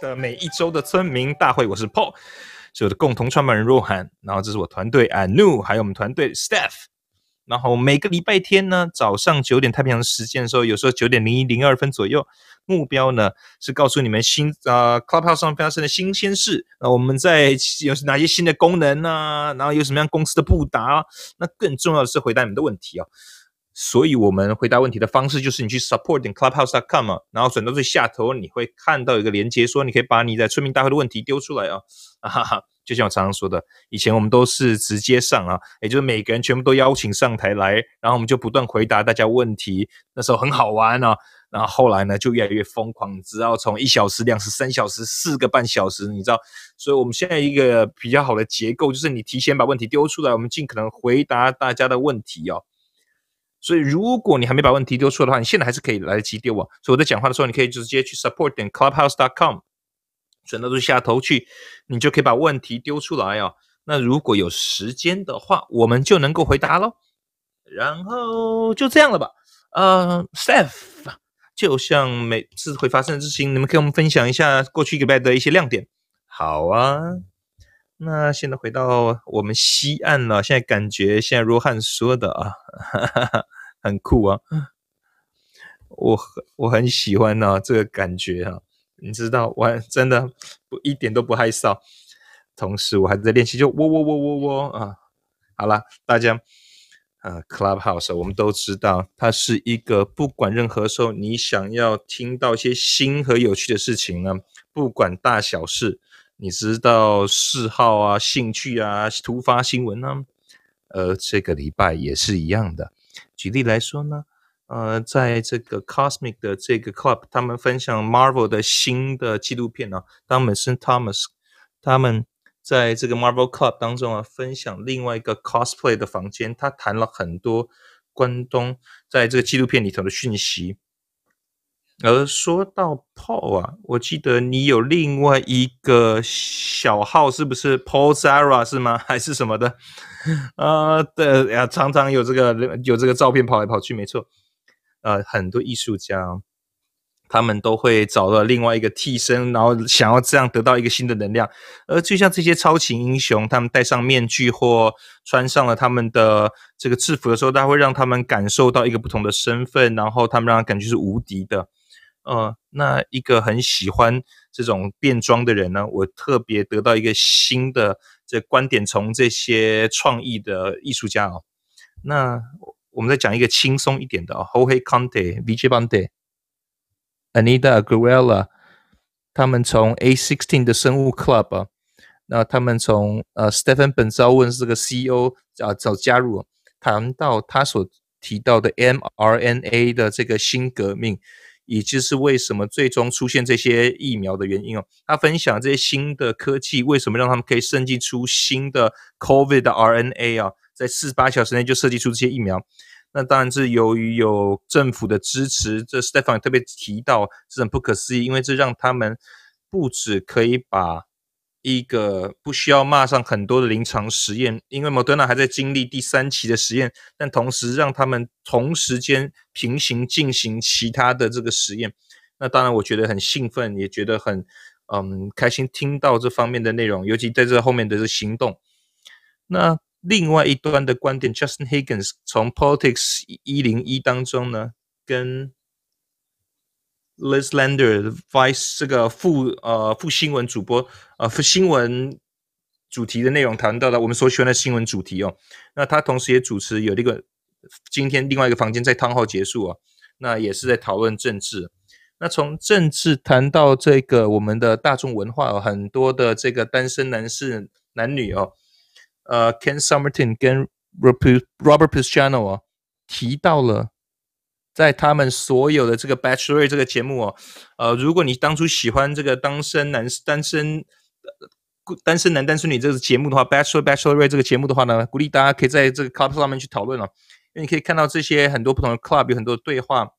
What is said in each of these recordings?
的每一周的村民大会，我是 Paul，是我的共同创办人若涵，然后这是我团队 Anu，还有我们团队 Staff，然后每个礼拜天呢早上九点太平洋时间的时候，有时候九点零一零二分左右，目标呢是告诉你们新呃 Clubhouse 上发生的新鲜事，那我们在有哪些新的功能呢？然后有什么样公司的布达？那更重要的是回答你们的问题哦。所以我们回答问题的方式就是你去 support 点 clubhouse.com 啊，然后转到最下头，你会看到一个连接，说你可以把你在村民大会的问题丢出来啊，哈哈，就像我常常说的，以前我们都是直接上啊，也就是每个人全部都邀请上台来，然后我们就不断回答大家问题，那时候很好玩啊，然后后来呢就越来越疯狂，只要从一小时、两时、三小时、四个半小时，你知道，所以我们现在一个比较好的结构就是你提前把问题丢出来，我们尽可能回答大家的问题哦。所以，如果你还没把问题丢出来的话，你现在还是可以来得及丢啊。所以我在讲话的时候，你可以直接去 support 点 clubhouse.com，转到最下头去，你就可以把问题丢出来哦。那如果有时间的话，我们就能够回答喽。然后就这样了吧。呃，Steph，就像每次会发生的事情，你们跟我们分享一下过去一个礼拜的一些亮点。好啊。那现在回到我们西岸了，现在感觉现在若汉说的啊。哈哈哈。很酷啊！我我很喜欢呢这个感觉啊，你知道，我真的不一点都不害臊。同时，我还在练习，就喔喔喔喔喔啊！好了，大家，呃，Clubhouse 我们都知道，它是一个不管任何时候你想要听到一些新和有趣的事情呢，不管大小事，你知道嗜好啊、兴趣啊、突发新闻呢，呃，这个礼拜也是一样的。举例来说呢，呃，在这个 Cosmic 的这个 Club，他们分享 Marvel 的新的纪录片呢。当本身 Thomas 他们在这个 Marvel Club 当中啊，分享另外一个 Cosplay 的房间，他谈了很多关东在这个纪录片里头的讯息。而说到泡啊，我记得你有另外一个小号，是不是 Paul Zara 是吗？还是什么的？啊，对呀，常常有这个有这个照片跑来跑去，没错。呃，很多艺术家他们都会找到另外一个替身，然后想要这样得到一个新的能量。而就像这些超级英雄，他们戴上面具或穿上了他们的这个制服的时候，他会让他们感受到一个不同的身份，然后他们让他感觉是无敌的。呃，那一个很喜欢这种变装的人呢，我特别得到一个新的这观点，从这些创意的艺术家哦。那我们再讲一个轻松一点的哦，Jorge Conte、Vijay Bande、Anita Aguilera，他们从 A Sixteen 的生物 Club 啊，那他们从呃 Stephen 本昭问这个 CEO 啊早加入，谈到他所提到的 mRNA 的这个新革命。以及是为什么最终出现这些疫苗的原因哦。他分享这些新的科技为什么让他们可以设计出新的 COVID 的 RNA 啊，在四十八小时内就设计出这些疫苗。那当然是由于有政府的支持。这 Stephan 特别提到是很不可思议，因为这让他们不止可以把。一个不需要骂上很多的临床实验，因为莫德纳还在经历第三期的实验，但同时让他们同时间平行进行其他的这个实验。那当然，我觉得很兴奋，也觉得很嗯开心，听到这方面的内容，尤其在这后面的这行动。那另外一端的观点，Justin Higgins 从 Politics 一零一当中呢，跟 Liz Lander Vice 这个副呃副新闻主播呃副新闻主题的内容谈到了我们所喜欢的新闻主题哦。那他同时也主持有这个今天另外一个房间在汤号结束啊，那也是在讨论政治。那从政治谈到这个我们的大众文化哦，很多的这个单身男士男女哦，呃，Ken Summerton 跟 Robert Robert Pisciano 啊提到了。在他们所有的这个《Bachelor》这个节目哦，呃，如果你当初喜欢这个单身男、单身、呃单身男、单身女这个节目的话，《Bachelor》《Bachelor》这个节目的话呢，鼓励大家可以在这个 Club 上面去讨论哦，因为你可以看到这些很多不同的 Club 有很多的对话，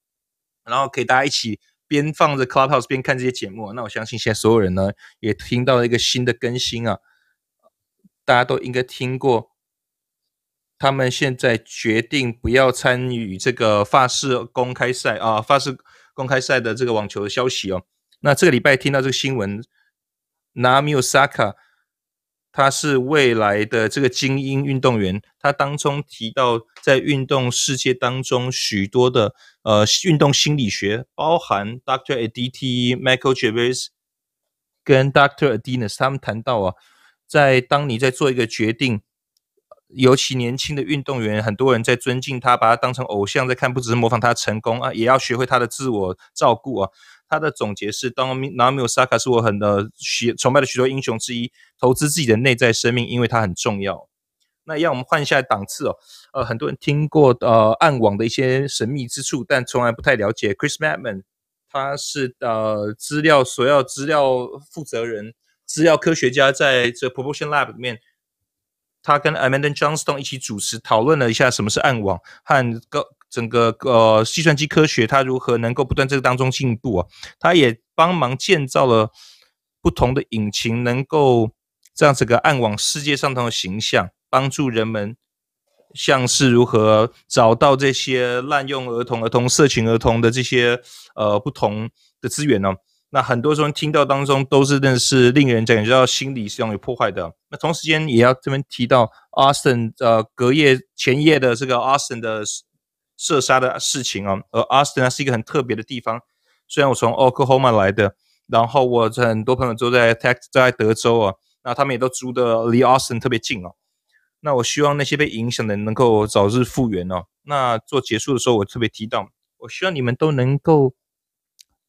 然后可以大家一起边放着 Clubhouse 边看这些节目。那我相信现在所有人呢也听到了一个新的更新啊，大家都应该听过。他们现在决定不要参与这个法式公开赛啊，法式公开赛的这个网球的消息哦。那这个礼拜听到这个新闻，Naomi saka 他是未来的这个精英运动员，他当中提到在运动世界当中许多的呃运动心理学，包含 Dr. a d t、Michael Javis 跟 Dr. Adinas，他们谈到啊，在当你在做一个决定。尤其年轻的运动员，很多人在尊敬他，把他当成偶像在看，不只是模仿他成功啊，也要学会他的自我照顾啊。他的总结是：当 Naomi Osaka 是我很的许崇拜的许多英雄之一，投资自己的内在生命，因为他很重要。那让我们换一下档次哦。呃，很多人听过呃暗网的一些神秘之处，但从来不太了解 Chris Madman，他是呃资料所要资料负责人、资料科学家，在这 Proportion Lab 里面。他跟 Amanda Johnston 一起主持讨论了一下什么是暗网和个整个呃计算机科学，它如何能够不断这个当中进步啊？他也帮忙建造了不同的引擎，能够让整个暗网世界上头的形象，帮助人们像是如何找到这些滥用儿童、儿童色情儿童的这些呃不同的资源呢？那很多时候听到当中都是认识令人感觉到心理上有破坏的。那同时间也要这边提到 Austin 呃隔夜前夜的这个 Austin 的射杀的事情啊。而 Austin 呢是一个很特别的地方。虽然我从 Oklahoma 来的，然后我很多朋友都在 Tex 在德州啊，那他们也都住的离 Austin 特别近哦。那我希望那些被影响的人能够早日复原哦。那做结束的时候，我特别提到，我希望你们都能够。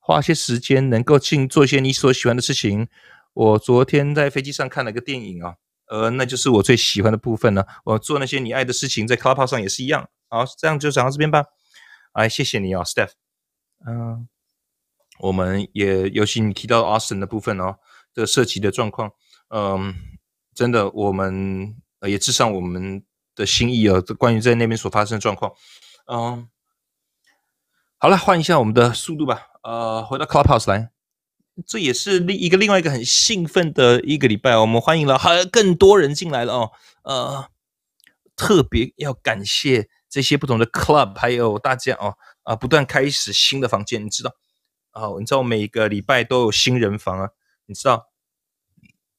花些时间能够进做一些你所喜欢的事情。我昨天在飞机上看了个电影啊，呃，那就是我最喜欢的部分呢。我做那些你爱的事情，在 Clubhouse 上也是一样。好，这样就讲到这边吧。哎，谢谢你啊，Steph。嗯，我们也尤其你提到 Austin 的部分哦，这个涉及的状况，嗯，真的，我们也致上我们的心意啊，关于在那边所发生的状况。嗯，好了，换一下我们的速度吧。呃，回到 Clubhouse 来，这也是另一个另外一个很兴奋的一个礼拜，我们欢迎了很更多人进来了哦。呃，特别要感谢这些不同的 Club，还有大家哦啊，不断开始新的房间，你知道啊？你知道每个礼拜都有新人房啊？你知道？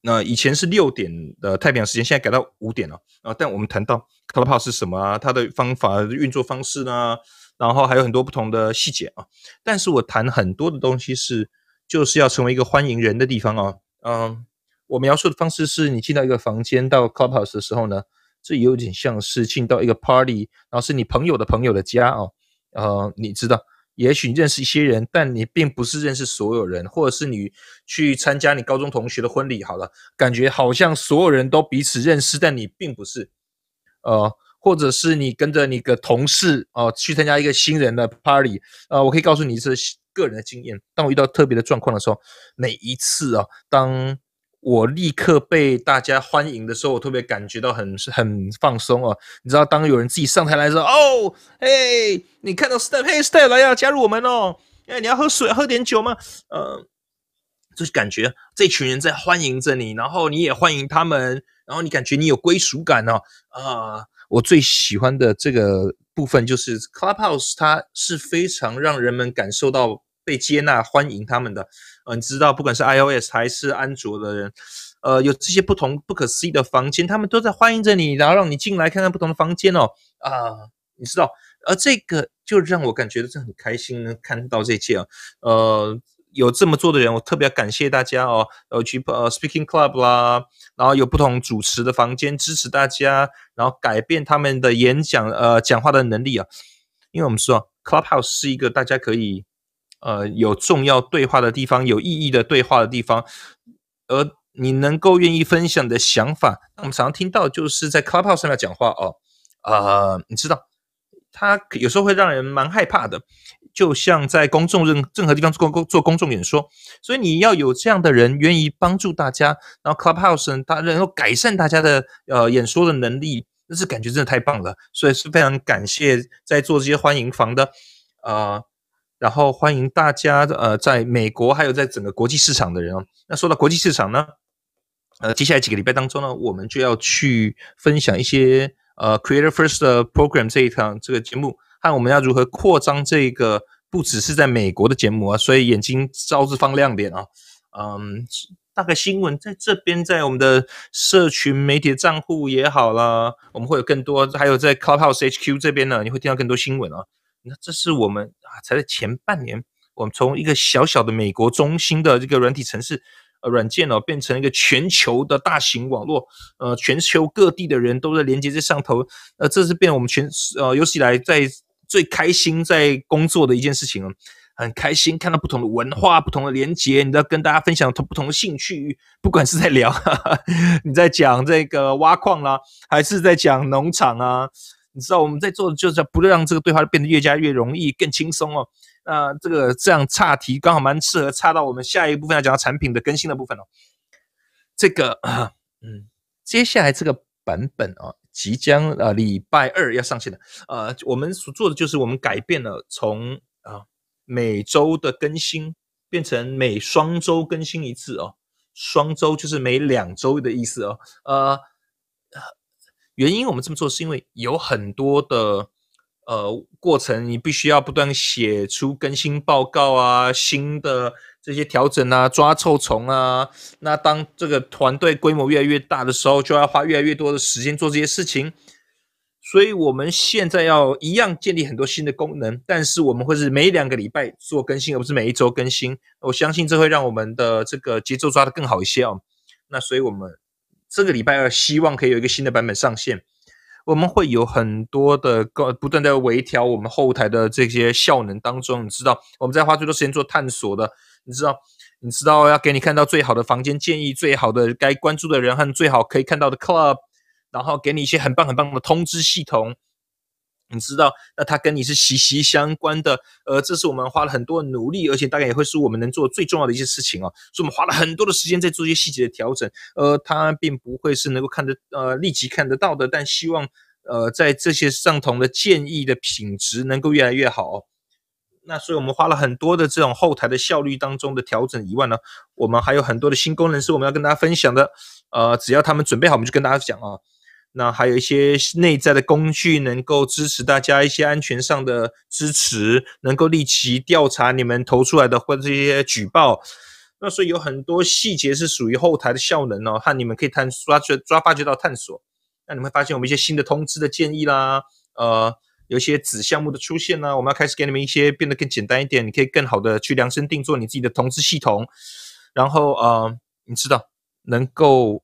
那以前是六点的太平洋时间，现在改到五点了啊。但我们谈到 Clubhouse 是什么啊？它的方法运作方式呢？然后还有很多不同的细节啊，但是我谈很多的东西是，就是要成为一个欢迎人的地方啊。嗯，我描述的方式是你进到一个房间到 clubhouse 的时候呢，这有点像是进到一个 party，然后是你朋友的朋友的家哦。呃，你知道，也许你认识一些人，但你并不是认识所有人，或者是你去参加你高中同学的婚礼，好了，感觉好像所有人都彼此认识，但你并不是，呃。或者是你跟着你的同事哦去参加一个新人的 party，呃，我可以告诉你是个人的经验。当我遇到特别的状况的时候，每一次啊，当我立刻被大家欢迎的时候，我特别感觉到很很放松哦。你知道，当有人自己上台来的时候，哦，嘿，你看到 Step，嘿，Step 来呀，加入我们哦。哎，你要喝水，喝点酒吗？呃，就是感觉这群人在欢迎着你，然后你也欢迎他们，然后你感觉你有归属感哦，啊。我最喜欢的这个部分就是 Clubhouse，它是非常让人们感受到被接纳、欢迎他们的。嗯，你知道，不管是 iOS 还是安卓的人，呃，有这些不同不可思议的房间，他们都在欢迎着你，然后让你进来看看不同的房间哦。啊，你知道，而这个就让我感觉真的很开心，能看到这些啊，呃。有这么做的人，我特别感谢大家哦。呃，去呃 Speaking Club 啦，然后有不同主持的房间支持大家，然后改变他们的演讲呃讲话的能力啊。因为我们说 Clubhouse 是一个大家可以呃有重要对话的地方，有意义的对话的地方，而你能够愿意分享的想法，那我们常常听到就是在 Clubhouse 上面讲话哦。呃，你知道，他有时候会让人蛮害怕的。就像在公众任任何地方做公做公众演说，所以你要有这样的人愿意帮助大家，然后 Clubhouse 他能够改善大家的呃演说的能力，那是感觉真的太棒了。所以是非常感谢在做这些欢迎房的呃，然后欢迎大家呃在美国还有在整个国际市场的人哦。那说到国际市场呢，呃，接下来几个礼拜当中呢，我们就要去分享一些呃 Creator First Program 这一场这个节目。看我们要如何扩张这个不只是在美国的节目啊，所以眼睛招之放亮点啊。嗯，大概新闻在这边，在我们的社群媒体账户也好啦，我们会有更多，还有在 Clubhouse HQ 这边呢，你会听到更多新闻啊。那这是我们啊，才在前半年，我们从一个小小的美国中心的这个软体城市。呃，软件哦，变成一个全球的大型网络，呃，全球各地的人都在连接在上头，呃，这是变我们全呃有史以来在最开心在工作的一件事情了，很开心看到不同的文化、不同的连接，你都要跟大家分享同不同的兴趣，不管是在聊，你在讲这个挖矿啦，还是在讲农场啊，你知道我们在做的就是不让这个对话变得越加越容易、更轻松哦。那这个这样岔题刚好蛮适合岔到我们下一部分要讲到产品的更新的部分哦。这个 嗯，接下来这个版本啊，即将呃礼拜二要上线的，呃，我们所做的就是我们改变了从啊每周的更新变成每双周更新一次哦，双周就是每两周的意思哦。呃，原因我们这么做是因为有很多的。呃，过程你必须要不断写出更新报告啊，新的这些调整啊，抓臭虫啊。那当这个团队规模越来越大的时候，就要花越来越多的时间做这些事情。所以我们现在要一样建立很多新的功能，但是我们会是每两个礼拜做更新，而不是每一周更新。我相信这会让我们的这个节奏抓得更好一些哦。那所以我们这个礼拜二希望可以有一个新的版本上线。我们会有很多的不断的微调我们后台的这些效能当中，你知道我们在花最多时间做探索的，你知道，你知道要给你看到最好的房间建议，最好的该关注的人和最好可以看到的 club，然后给你一些很棒很棒的通知系统。你知道，那它跟你是息息相关的，呃，这是我们花了很多努力，而且大概也会是我们能做最重要的一些事情哦。所以我们花了很多的时间在做一些细节的调整，呃，它并不会是能够看得呃立即看得到的，但希望呃在这些上同的建议的品质能够越来越好。那所以我们花了很多的这种后台的效率当中的调整以外呢，我们还有很多的新功能是我们要跟大家分享的，呃，只要他们准备好，我们就跟大家讲啊。那还有一些内在的工具，能够支持大家一些安全上的支持，能够立即调查你们投出来的或者这些举报。那所以有很多细节是属于后台的效能哦，和你们可以探抓掘抓发掘到探索。那你会发现我们一些新的通知的建议啦，呃，有一些子项目的出现呢，我们要开始给你们一些变得更简单一点，你可以更好的去量身定做你自己的通知系统。然后呃，你知道能够。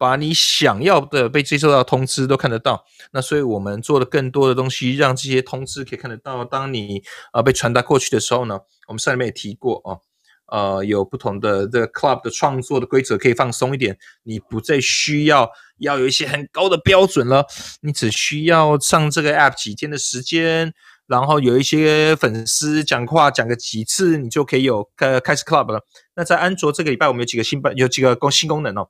把你想要的被接收到通知都看得到，那所以我们做了更多的东西，让这些通知可以看得到。当你啊被传达过去的时候呢，我们上面也提过哦，呃，有不同的这个 club 的创作的规则可以放松一点，你不再需要要有一些很高的标准了，你只需要上这个 app 几天的时间，然后有一些粉丝讲话讲个几次，你就可以有开开始 club 了。那在安卓这个礼拜，我们有几个新版，有几个功新功能哦。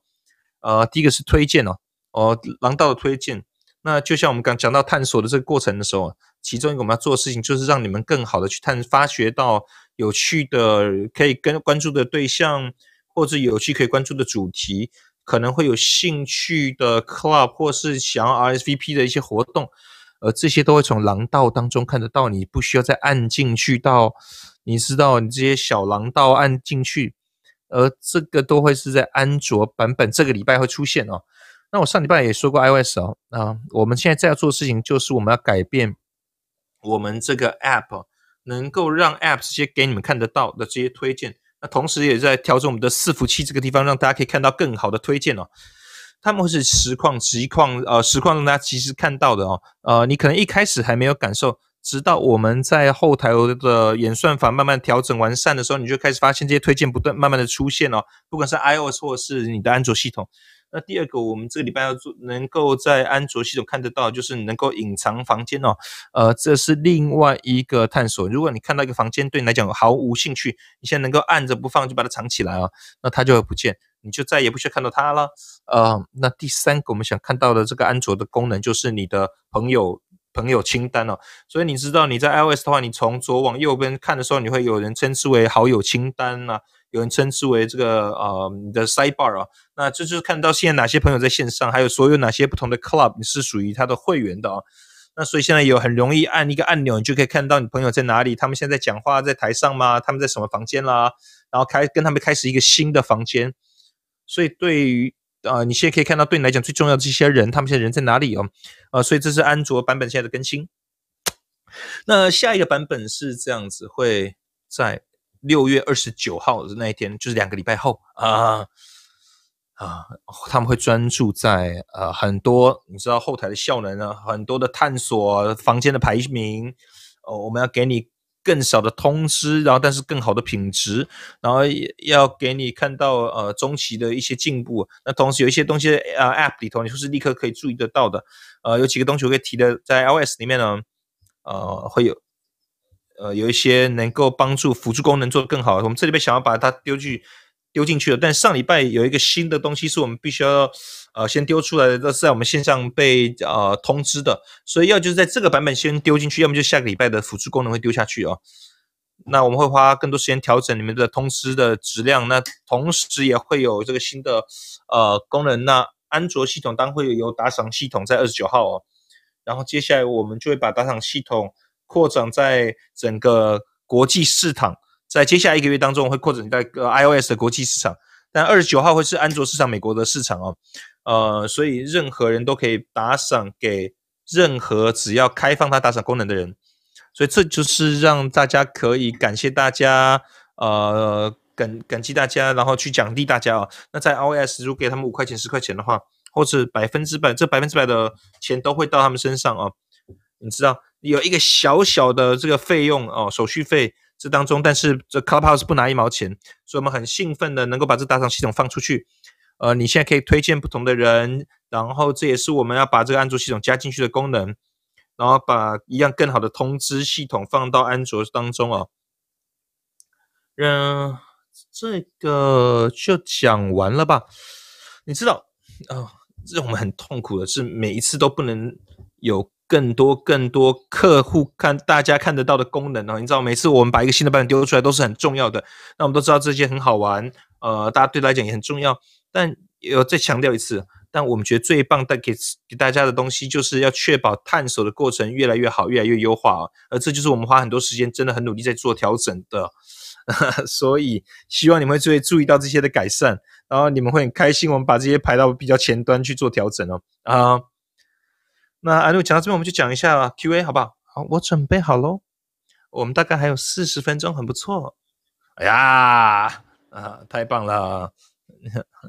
呃，第一个是推荐哦，哦，廊道的推荐。那就像我们刚讲到探索的这个过程的时候，其中一个我们要做的事情，就是让你们更好的去探发掘到有趣的可以跟关注的对象，或者有趣可以关注的主题，可能会有兴趣的 club 或是想要 RSVP 的一些活动，呃，这些都会从廊道当中看得到，你不需要再按进去到，你知道你这些小廊道按进去。而这个都会是在安卓版本这个礼拜会出现哦。那我上礼拜也说过 iOS 哦，啊，我们现在在要做的事情就是我们要改变我们这个 App 能够让 App 这些给你们看得到的这些推荐，那同时也在调整我们的伺服器这个地方，让大家可以看到更好的推荐哦。他们会是实况、实况，呃，实况让大家其实看到的哦。呃，你可能一开始还没有感受。直到我们在后台的演算法慢慢调整完善的时候，你就开始发现这些推荐不断慢慢的出现哦。不管是 iOS 或是你的安卓系统。那第二个，我们这个礼拜要做，能够在安卓系统看得到，就是能够隐藏房间哦。呃，这是另外一个探索。如果你看到一个房间对你来讲毫无兴趣，你现在能够按着不放就把它藏起来啊，那它就会不见，你就再也不需要看到它了。呃，那第三个我们想看到的这个安卓的功能，就是你的朋友。朋友清单哦，所以你知道你在 iOS 的话，你从左往右边看的时候，你会有人称之为好友清单呐，有人称之为这个呃你的 sidebar 啊，那这就是看到现在哪些朋友在线上，还有所有哪些不同的 club 你是属于他的会员的啊。那所以现在有很容易按一个按钮，你就可以看到你朋友在哪里，他们现在讲话在台上吗？他们在什么房间啦？然后开跟他们开始一个新的房间。所以对于啊，你现在可以看到对你来讲最重要的这些人，他们现在人在哪里哦？呃，所以这是安卓版本现在的更新。那下一个版本是这样子，会在六月二十九号的那一天，就是两个礼拜后啊啊，他们会专注在呃很多你知道后台的效能啊，很多的探索房间的排名哦，我们要给你。更少的通知，然后但是更好的品质，然后要给你看到呃中期的一些进步。那同时有一些东西啊 App 里头，你就是立刻可以注意得到的。呃，有几个东西我可以提的，在 iOS 里面呢，呃会有呃有一些能够帮助辅助功能做得更好。我们这里边想要把它丢去。丢进去了，但上礼拜有一个新的东西是我们必须要呃先丢出来的，这是在我们线上被呃通知的，所以要就是在这个版本先丢进去，要么就下个礼拜的辅助功能会丢下去哦。那我们会花更多时间调整你们的通知的质量，那同时也会有这个新的呃功能。那安卓系统当会有打赏系统在二十九号哦，然后接下来我们就会把打赏系统扩展在整个国际市场。在接下来一个月当中，会扩展在 iOS 的国际市场，但二十九号会是安卓市场美国的市场哦，呃，所以任何人都可以打赏给任何只要开放它打赏功能的人，所以这就是让大家可以感谢大家，呃，感感激大家，然后去奖励大家哦。那在 iOS 如果给他们五块钱、十块钱的话，或者百分之百，这百分之百的钱都会到他们身上哦。你知道有一个小小的这个费用哦，手续费。这当中，但是这 Clubhouse 不拿一毛钱，所以我们很兴奋的能够把这打赏系统放出去。呃，你现在可以推荐不同的人，然后这也是我们要把这个安卓系统加进去的功能，然后把一样更好的通知系统放到安卓当中哦。嗯，这个就讲完了吧？你知道啊，让我们很痛苦的是每一次都不能有。更多更多客户看大家看得到的功能哦，你知道每次我们把一个新的版本丢出来都是很重要的。那我们都知道这些很好玩，呃，大家对来讲也很重要。但有再强调一次，但我们觉得最棒带给给大家的东西，就是要确保探索的过程越来越好，越来越优化哦。而这就是我们花很多时间，真的很努力在做调整的。所以希望你们会注意到这些的改善，然后你们会很开心，我们把这些排到比较前端去做调整哦。啊。那阿六讲到这边，我们就讲一下 Q&A 好不好？好，我准备好喽。我们大概还有四十分钟，很不错。哎呀，啊，太棒了！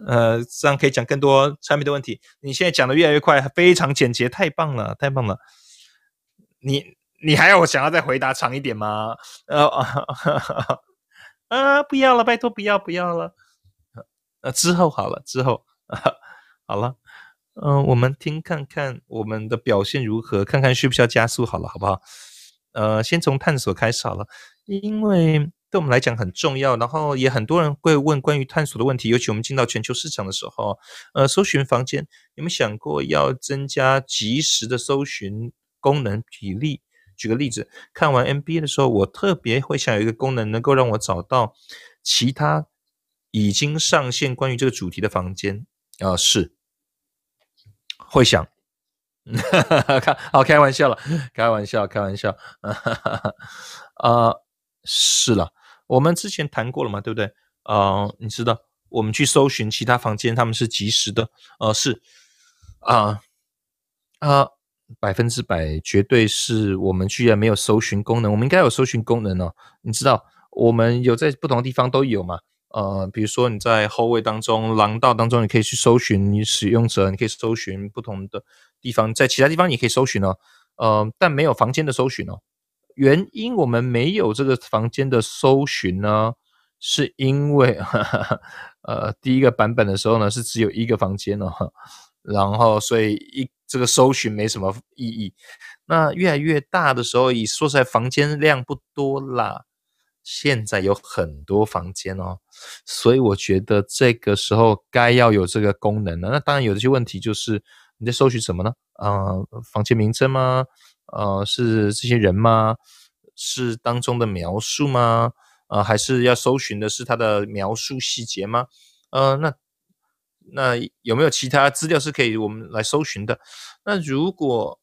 呃，这样可以讲更多产品的问题。你现在讲的越来越快，非常简洁，太棒了，太棒了。你你还要我想要再回答长一点吗？呃 啊，不要了，拜托不要不要了。呃，之后好了，之后啊 好了。嗯，我们听看看我们的表现如何，看看需不需要加速，好了，好不好？呃，先从探索开始好了，因为对我们来讲很重要，然后也很多人会问关于探索的问题，尤其我们进到全球市场的时候，呃，搜寻房间，有没有想过要增加即时的搜寻功能？举例，举个例子，看完 NBA 的时候，我特别会想有一个功能，能够让我找到其他已经上线关于这个主题的房间啊，是。会想，开 好开玩笑了，开玩笑，开玩笑，啊，是了，我们之前谈过了嘛，对不对？啊，你知道，我们去搜寻其他房间，他们是及时的，呃，是，啊，啊，百分之百绝对是我们居然没有搜寻功能，我们应该有搜寻功能哦，你知道，我们有在不同地方都有嘛。呃，比如说你在后卫当中、廊道当中，你可以去搜寻你使用者，你可以搜寻不同的地方，在其他地方你可以搜寻哦，呃，但没有房间的搜寻哦。原因我们没有这个房间的搜寻呢，是因为 呃第一个版本的时候呢是只有一个房间哦，然后所以一这个搜寻没什么意义。那越来越大的时候，以说实在房间量不多啦。现在有很多房间哦，所以我觉得这个时候该要有这个功能了。那当然有一些问题，就是你在搜寻什么呢？呃，房间名称吗？呃，是这些人吗？是当中的描述吗？呃，还是要搜寻的是它的描述细节吗？呃，那那有没有其他资料是可以我们来搜寻的？那如果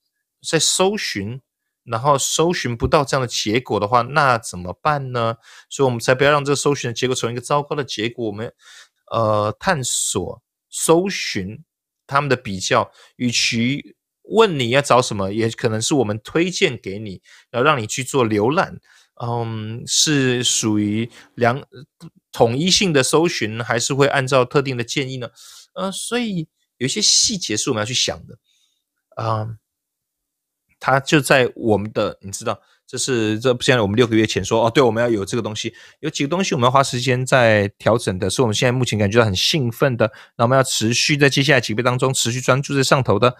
在搜寻，然后搜寻不到这样的结果的话，那怎么办呢？所以我们才不要让这个搜寻的结果成为一个糟糕的结果。我们呃探索、搜寻他们的比较，与其问你要找什么，也可能是我们推荐给你，然后让你去做浏览。嗯，是属于两统一性的搜寻，还是会按照特定的建议呢？呃，所以有一些细节是我们要去想的。啊，它就在我们的，你知道。这是这现在我们六个月前说哦，对，我们要有这个东西，有几个东西我们要花时间在调整的，是我们现在目前感觉到很兴奋的。那我们要持续在接下来几个月当中持续专注在上头的。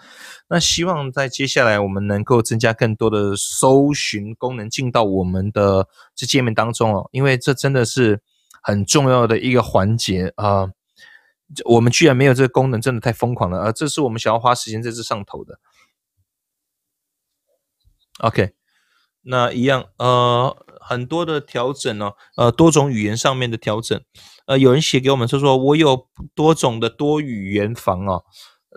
那希望在接下来我们能够增加更多的搜寻功能进到我们的这界面当中哦，因为这真的是很重要的一个环节啊。我们居然没有这个功能，真的太疯狂了啊！这是我们想要花时间在这上头的。OK。那一样，呃，很多的调整哦，呃，多种语言上面的调整，呃，有人写给我们说说，我有多种的多语言房哦，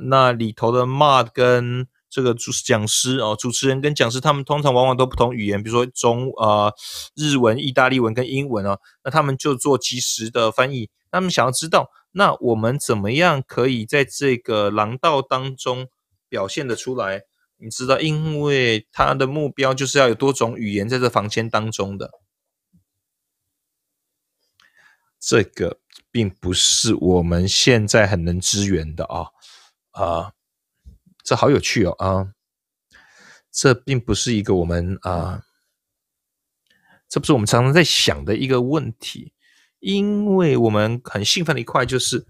那里头的 mod 跟这个主讲师哦，主持人跟讲师，他们通常往往都不同语言，比如说中呃日文、意大利文跟英文哦，那他们就做即时的翻译，他们想要知道，那我们怎么样可以在这个廊道当中表现的出来？你知道，因为他的目标就是要有多种语言在这房间当中的，这个并不是我们现在很能支援的啊啊，这好有趣哦啊，这并不是一个我们啊，这不是我们常常在想的一个问题，因为我们很兴奋的一块就是，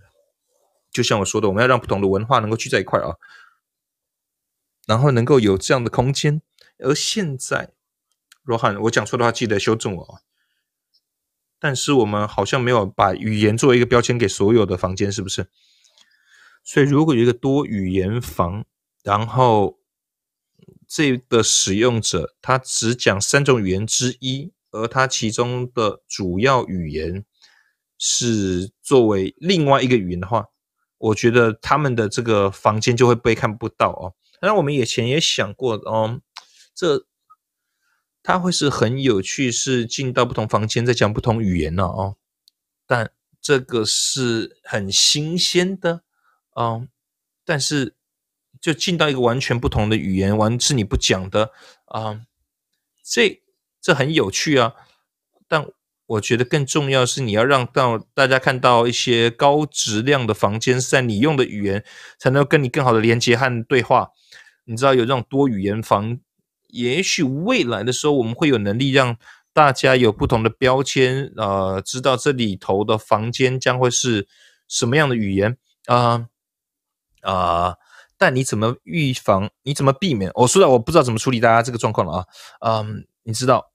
就像我说的，我们要让不同的文化能够聚在一块啊。然后能够有这样的空间，而现在，罗汉，我讲错的话记得修正我。但是我们好像没有把语言作为一个标签给所有的房间，是不是？所以如果有一个多语言房，然后这个使用者他只讲三种语言之一，而他其中的主要语言是作为另外一个语言的话，我觉得他们的这个房间就会被看不到哦。当然我们以前也想过，哦，这它会是很有趣，是进到不同房间在讲不同语言呢，哦，但这个是很新鲜的，哦，但是就进到一个完全不同的语言，完是你不讲的，啊，这这很有趣啊，但我觉得更重要是你要让到大家看到一些高质量的房间，在你用的语言才能跟你更好的连接和对话。你知道有这种多语言房，也许未来的时候我们会有能力让大家有不同的标签，呃，知道这里头的房间将会是什么样的语言啊啊！但你怎么预防？你怎么避免？我说的我不知道怎么处理大家这个状况了啊！嗯，你知道，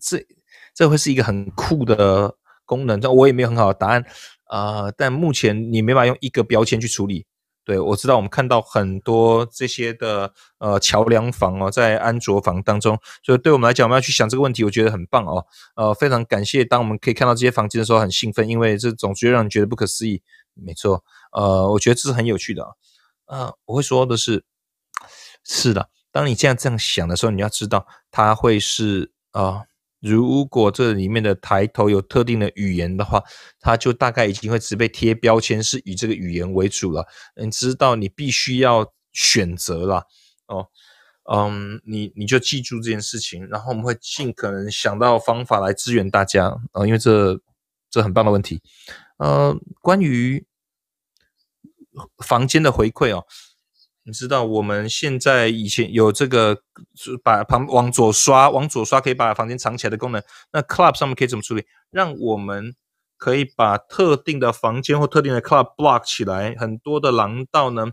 这这会是一个很酷的功能，但我也没有很好的答案啊。但目前你没法用一个标签去处理。对，我知道我们看到很多这些的呃桥梁房哦，在安卓房当中，所以对我们来讲，我们要去想这个问题，我觉得很棒哦。呃，非常感谢，当我们可以看到这些房间的时候，很兴奋，因为这总觉得让你觉得不可思议。没错，呃，我觉得这是很有趣的啊。呃，我会说的是，是的，当你这样这样想的时候，你要知道它会是啊。如果这里面的抬头有特定的语言的话，它就大概已经会只被贴标签，是以这个语言为主了。你知道，你必须要选择了哦，嗯，你你就记住这件事情，然后我们会尽可能想到方法来支援大家啊，因为这这很棒的问题。呃，关于房间的回馈哦。你知道我们现在以前有这个把旁往左刷，往左刷可以把房间藏起来的功能。那 Club 上面可以怎么处理？让我们可以把特定的房间或特定的 Club block 起来。很多的廊道呢，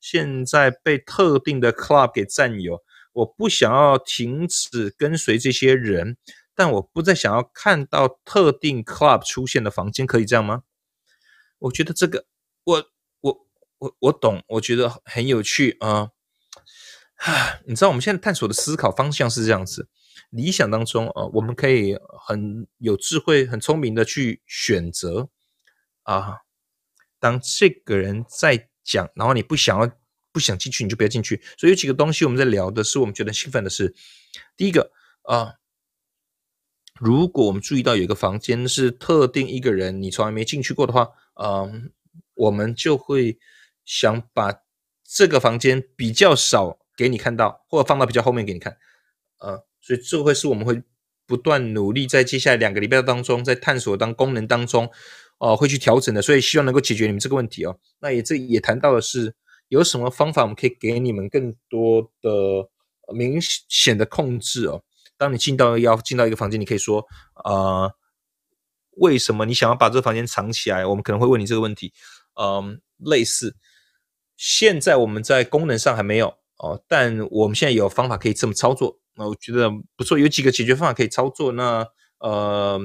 现在被特定的 Club 给占有。我不想要停止跟随这些人，但我不再想要看到特定 Club 出现的房间，可以这样吗？我觉得这个我。我我懂，我觉得很有趣啊！你知道我们现在探索的思考方向是这样子：理想当中啊，我们可以很有智慧、很聪明的去选择啊。当这个人在讲，然后你不想要不想进去你就不要进去。所以有几个东西我们在聊的是我们觉得兴奋的是，第一个啊，如果我们注意到有一个房间是特定一个人你从来没进去过的话，嗯，我们就会想把这个房间比较少给你看到，或者放到比较后面给你看，呃，所以这会是我们会不断努力在接下来两个礼拜当中，在探索当功能当中。哦，会去调整的，所以希望能够解决你们这个问题哦。那也这也谈到的是有什么方法，我们可以给你们更多的明显的控制哦。当你进到要进到一个房间，你可以说，呃，为什么你想要把这个房间藏起来？我们可能会问你这个问题。嗯，类似，现在我们在功能上还没有哦，但我们现在有方法可以这么操作。那我觉得不错，有几个解决方法可以操作。那。呃，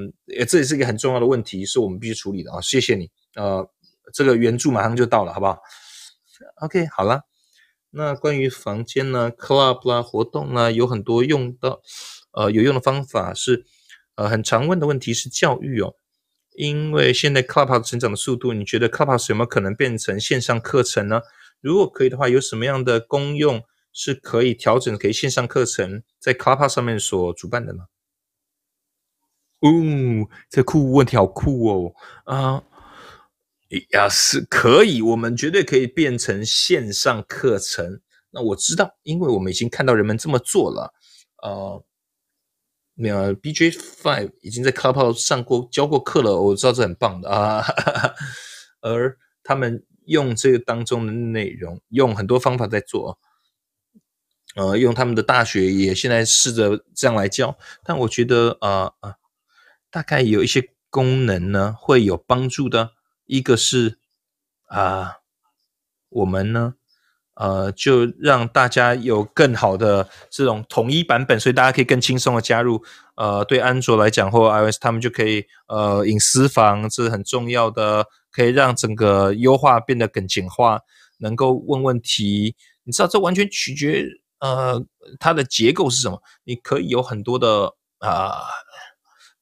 这也是一个很重要的问题，是我们必须处理的啊！谢谢你，呃，这个援助马上就到了，好不好？OK，好了。那关于房间呢，club 啦，活动呢，有很多用到呃有用的方法，是呃很常问的问题是教育哦。因为现在 club 成长的速度，你觉得 club 有没有可能变成线上课程呢？如果可以的话，有什么样的功用是可以调整给线上课程在 clubhouse 上面所主办的呢？哦，这酷问题好酷哦！啊，呀是可以，我们绝对可以变成线上课程。那我知道，因为我们已经看到人们这么做了。呃，那 BJ Five 已经在 Clubhouse 上过教过课了，我知道这很棒的啊。而他们用这个当中的内容，用很多方法在做。呃，用他们的大学也现在试着这样来教，但我觉得啊啊。大概有一些功能呢会有帮助的，一个是啊，我们呢呃就让大家有更好的这种统一版本，所以大家可以更轻松的加入。呃，对安卓来讲或 iOS，他们就可以呃隐私房这是很重要的，可以让整个优化变得更简化，能够问问题。你知道这完全取决呃它的结构是什么，你可以有很多的啊。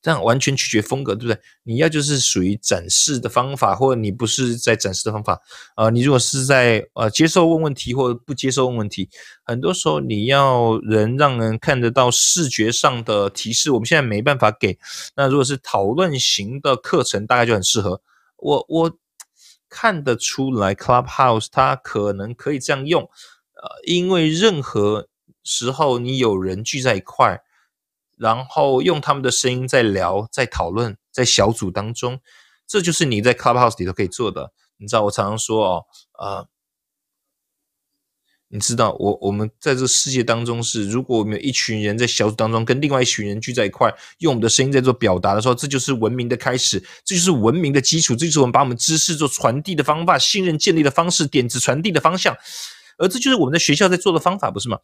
这样完全取决风格，对不对？你要就是属于展示的方法，或者你不是在展示的方法，呃，你如果是在呃接受问问题，或者不接受问问题，很多时候你要人让人看得到视觉上的提示，我们现在没办法给。那如果是讨论型的课程，大概就很适合。我我看得出来，Clubhouse 它可能可以这样用，呃，因为任何时候你有人聚在一块。然后用他们的声音在聊，在讨论，在小组当中，这就是你在 Clubhouse 里头可以做的。你知道我常常说哦，呃，你知道我我们在这世界当中是，如果我们有一群人在小组当中跟另外一群人聚在一块，用我们的声音在做表达的时候，这就是文明的开始，这就是文明的基础，这就是我们把我们知识做传递的方法，信任建立的方式，点子传递的方向，而这就是我们在学校在做的方法，不是吗？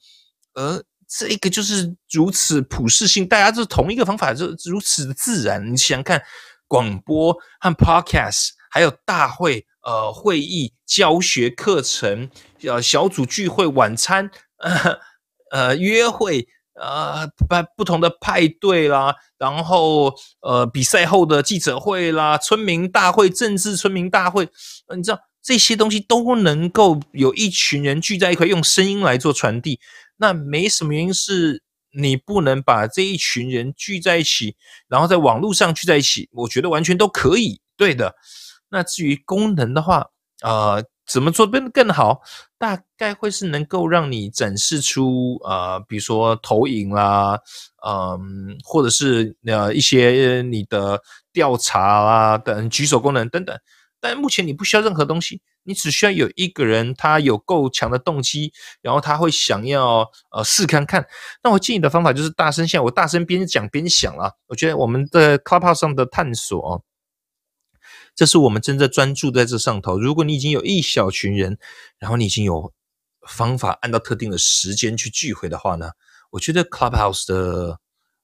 而这个就是如此普适性，大家都是同一个方法，就如此的自然。你想看，广播和 podcast，还有大会、呃会议、教学课程、呃小组聚会、晚餐、呃约会、呃不不同的派对啦，然后呃比赛后的记者会啦、村民大会、政治村民大会，你知道这些东西都能够有一群人聚在一块，用声音来做传递。那没什么原因是你不能把这一群人聚在一起，然后在网络上聚在一起，我觉得完全都可以，对的。那至于功能的话，呃，怎么做变得更好？大概会是能够让你展示出，呃，比如说投影啦，嗯，或者是呃一些你的调查啊等举手功能等等。但目前你不需要任何东西。你只需要有一个人，他有够强的动机，然后他会想要呃试看看。那我建议的方法就是大声像我大声边讲边想啊。我觉得我们的 Clubhouse 上的探索，这是我们真正专注在这上头。如果你已经有一小群人，然后你已经有方法按照特定的时间去聚会的话呢，我觉得 Clubhouse 的。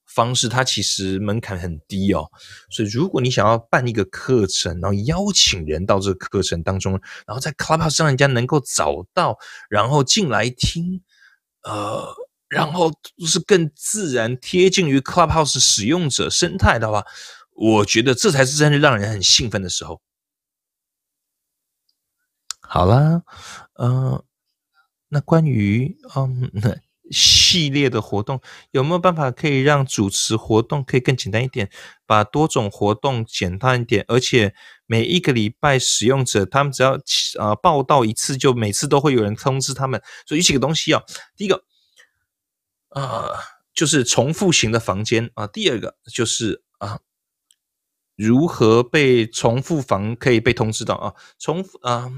方式它其实门槛很低哦，所以如果你想要办一个课程，然后邀请人到这个课程当中，然后在 Clubhouse 上人家能够找到，然后进来听，呃，然后是更自然贴近于 Clubhouse 使用者生态的话，我觉得这才是真的让人很兴奋的时候。好啦，嗯。那关于嗯 系列的活动，有没有办法可以让主持活动可以更简单一点，把多种活动简单一点，而且每一个礼拜使用者他们只要呃报道一次，就每次都会有人通知他们。所以有几个东西啊，第一个呃就是重复型的房间啊，第二个就是啊如何被重复房可以被通知到啊，重复啊。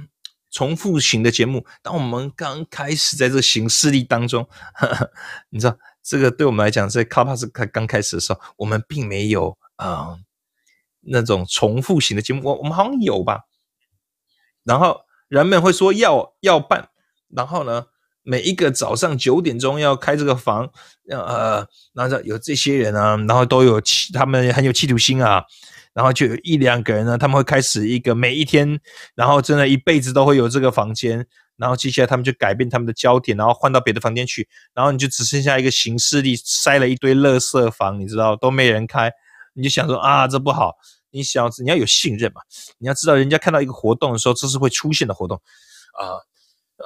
重复型的节目，当我们刚开始在这个形式力当中，你知道，这个对我们来讲，在 Clubhouse 刚刚开始的时候，我们并没有啊那种重复型的节目，我我们好像有吧。然后人们会说要要办，然后呢，每一个早上九点钟要开这个房，呃，然后有这些人啊，然后都有企，他们很有企图心啊。然后就有一两个人呢，他们会开始一个每一天，然后真的一辈子都会有这个房间，然后接下来他们就改变他们的焦点，然后换到别的房间去，然后你就只剩下一个形式力塞了一堆垃圾房，你知道都没人开，你就想说啊这不好，你想你要有信任嘛，你要知道人家看到一个活动的时候，这是会出现的活动，啊，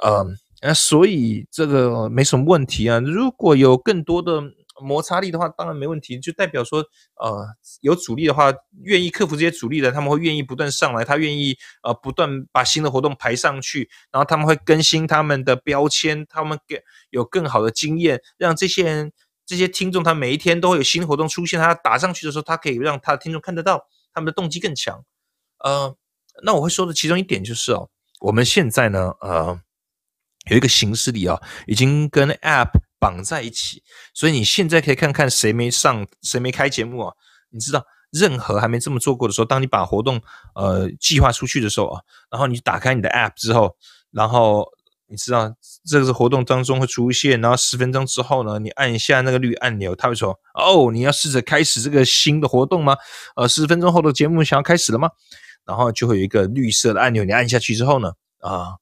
嗯，那所以这个没什么问题啊，如果有更多的。摩擦力的话，当然没问题，就代表说，呃，有阻力的话，愿意克服这些阻力的，他们会愿意不断上来，他愿意呃不断把新的活动排上去，然后他们会更新他们的标签，他们给有更好的经验，让这些人这些听众，他每一天都会有新活动出现，他打上去的时候，他可以让他的听众看得到，他们的动机更强。呃，那我会说的其中一点就是哦，我们现在呢，呃，有一个形式里啊，已经跟 App。绑在一起，所以你现在可以看看谁没上，谁没开节目啊？你知道，任何还没这么做过的时候，当你把活动呃计划出去的时候啊，然后你打开你的 App 之后，然后你知道这个活动当中会出现，然后十分钟之后呢，你按一下那个绿按钮，它会说：“哦，你要试着开始这个新的活动吗？呃，十分钟后的节目想要开始了吗？”然后就会有一个绿色的按钮，你按下去之后呢，啊。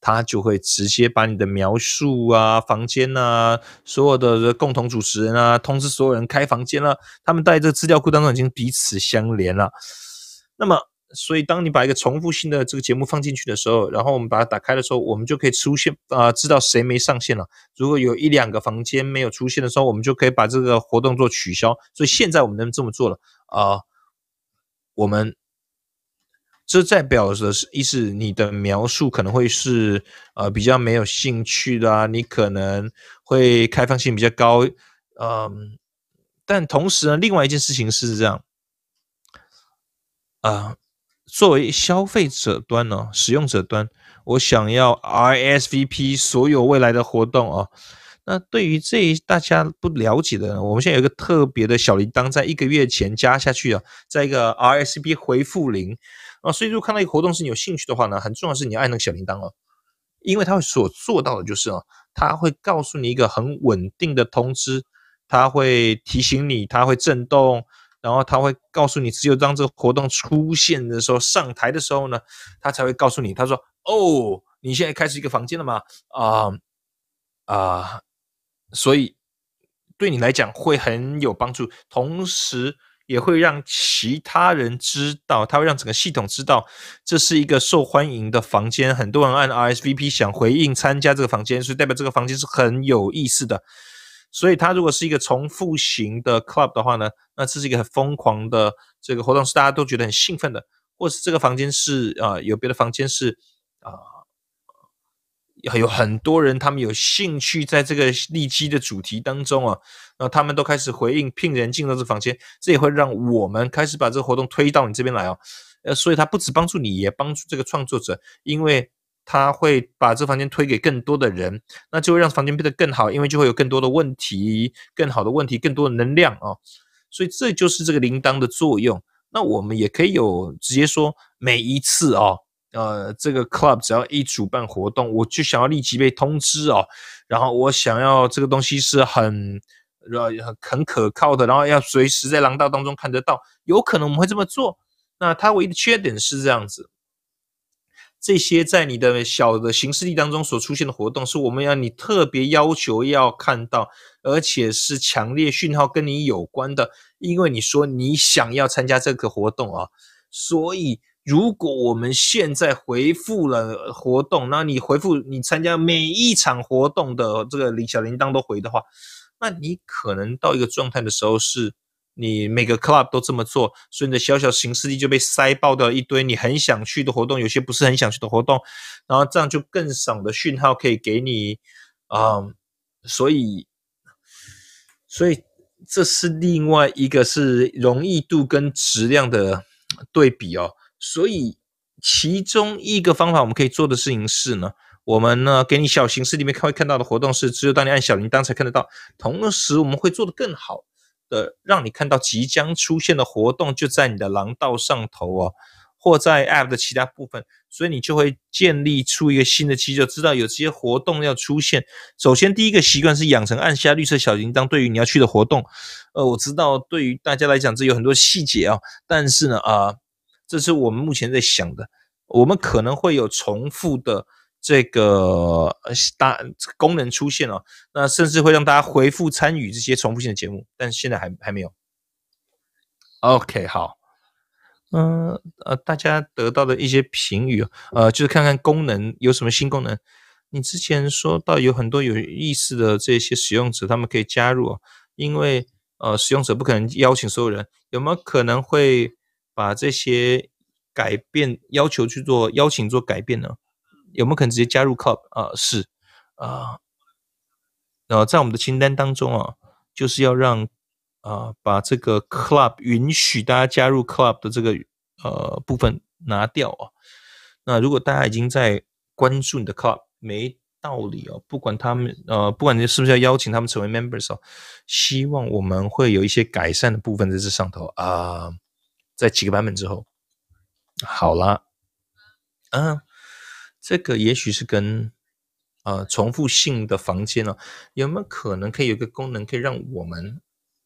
他就会直接把你的描述啊、房间啊、所有的共同主持人啊，通知所有人开房间了。他们在这资料库当中已经彼此相连了。那么，所以当你把一个重复性的这个节目放进去的时候，然后我们把它打开的时候，我们就可以出现啊，知道谁没上线了。如果有一两个房间没有出现的时候，我们就可以把这个活动做取消。所以现在我们能这么做了啊，我们。这代表的是意思，你的描述可能会是呃比较没有兴趣的啊，你可能会开放性比较高，嗯，但同时呢，另外一件事情是这样，啊，作为消费者端呢，使用者端，我想要 RSVP 所有未来的活动啊，那对于这大家不了解的，我们现在有一个特别的小铃铛，在一个月前加下去啊，在一个 RSVP 回复铃。啊，所以如果看到一个活动是你有兴趣的话呢，很重要是你要按那个小铃铛哦，因为它会所做到的就是啊，它会告诉你一个很稳定的通知，它会提醒你，它会震动，然后它会告诉你，只有当这个活动出现的时候，上台的时候呢，它才会告诉你，他说哦，你现在开始一个房间了吗？啊啊，所以对你来讲会很有帮助，同时。也会让其他人知道，他会让整个系统知道这是一个受欢迎的房间，很多人按 RSVP 想回应参加这个房间，所以代表这个房间是很有意思的。所以它如果是一个重复型的 club 的话呢，那这是一个很疯狂的这个活动，是大家都觉得很兴奋的，或是这个房间是啊，有别的房间是啊。有很多人，他们有兴趣在这个利基的主题当中啊，然后他们都开始回应聘人进到这房间，这也会让我们开始把这个活动推到你这边来哦。呃，所以它不止帮助你，也帮助这个创作者，因为他会把这房间推给更多的人，那就会让房间变得更好，因为就会有更多的问题，更好的问题，更多的能量啊。所以这就是这个铃铛的作用。那我们也可以有直接说每一次哦。呃，这个 club 只要一主办活动，我就想要立即被通知哦。然后我想要这个东西是很呃很可靠的，然后要随时在廊道当中看得到。有可能我们会这么做。那它唯一的缺点是这样子：这些在你的小的形式力当中所出现的活动，是我们要你特别要求要看到，而且是强烈讯号跟你有关的。因为你说你想要参加这个活动啊，所以。如果我们现在回复了活动，那你回复你参加每一场活动的这个小铃铛都回的话，那你可能到一个状态的时候，是你每个 club 都这么做，所以你的小小行事力就被塞爆掉一堆你很想去的活动，有些不是很想去的活动，然后这样就更少的讯号可以给你啊，所以，所以这是另外一个是容易度跟质量的对比哦。所以，其中一个方法我们可以做的事情是呢，我们呢给你小形式里面看会看到的活动是只有当你按小铃铛才看得到。同时，我们会做的更好的，让你看到即将出现的活动就在你的廊道上头哦，或在 App 的其他部分。所以你就会建立出一个新的机制，知道有这些活动要出现。首先，第一个习惯是养成按下绿色小铃铛，对于你要去的活动。呃，我知道对于大家来讲这有很多细节啊，但是呢，啊。这是我们目前在想的，我们可能会有重复的这个大功能出现哦，那甚至会让大家回复参与这些重复性的节目，但是现在还还没有。OK，好，嗯呃，大家得到的一些评语呃，就是看看功能有什么新功能。你之前说到有很多有意思的这些使用者，他们可以加入，因为呃，使用者不可能邀请所有人，有没有可能会？把这些改变要求去做邀请做改变呢？有没有可能直接加入 club 啊？是啊，然后，在我们的清单当中啊，就是要让啊把这个 club 允许大家加入 club 的这个呃部分拿掉啊。那如果大家已经在关注你的 club，没道理哦。不管他们呃，不管你是不是要邀请他们成为 members 哦，希望我们会有一些改善的部分在这上头啊。在几个版本之后，好啦，嗯，这个也许是跟呃重复性的房间哦，有没有可能可以有一个功能，可以让我们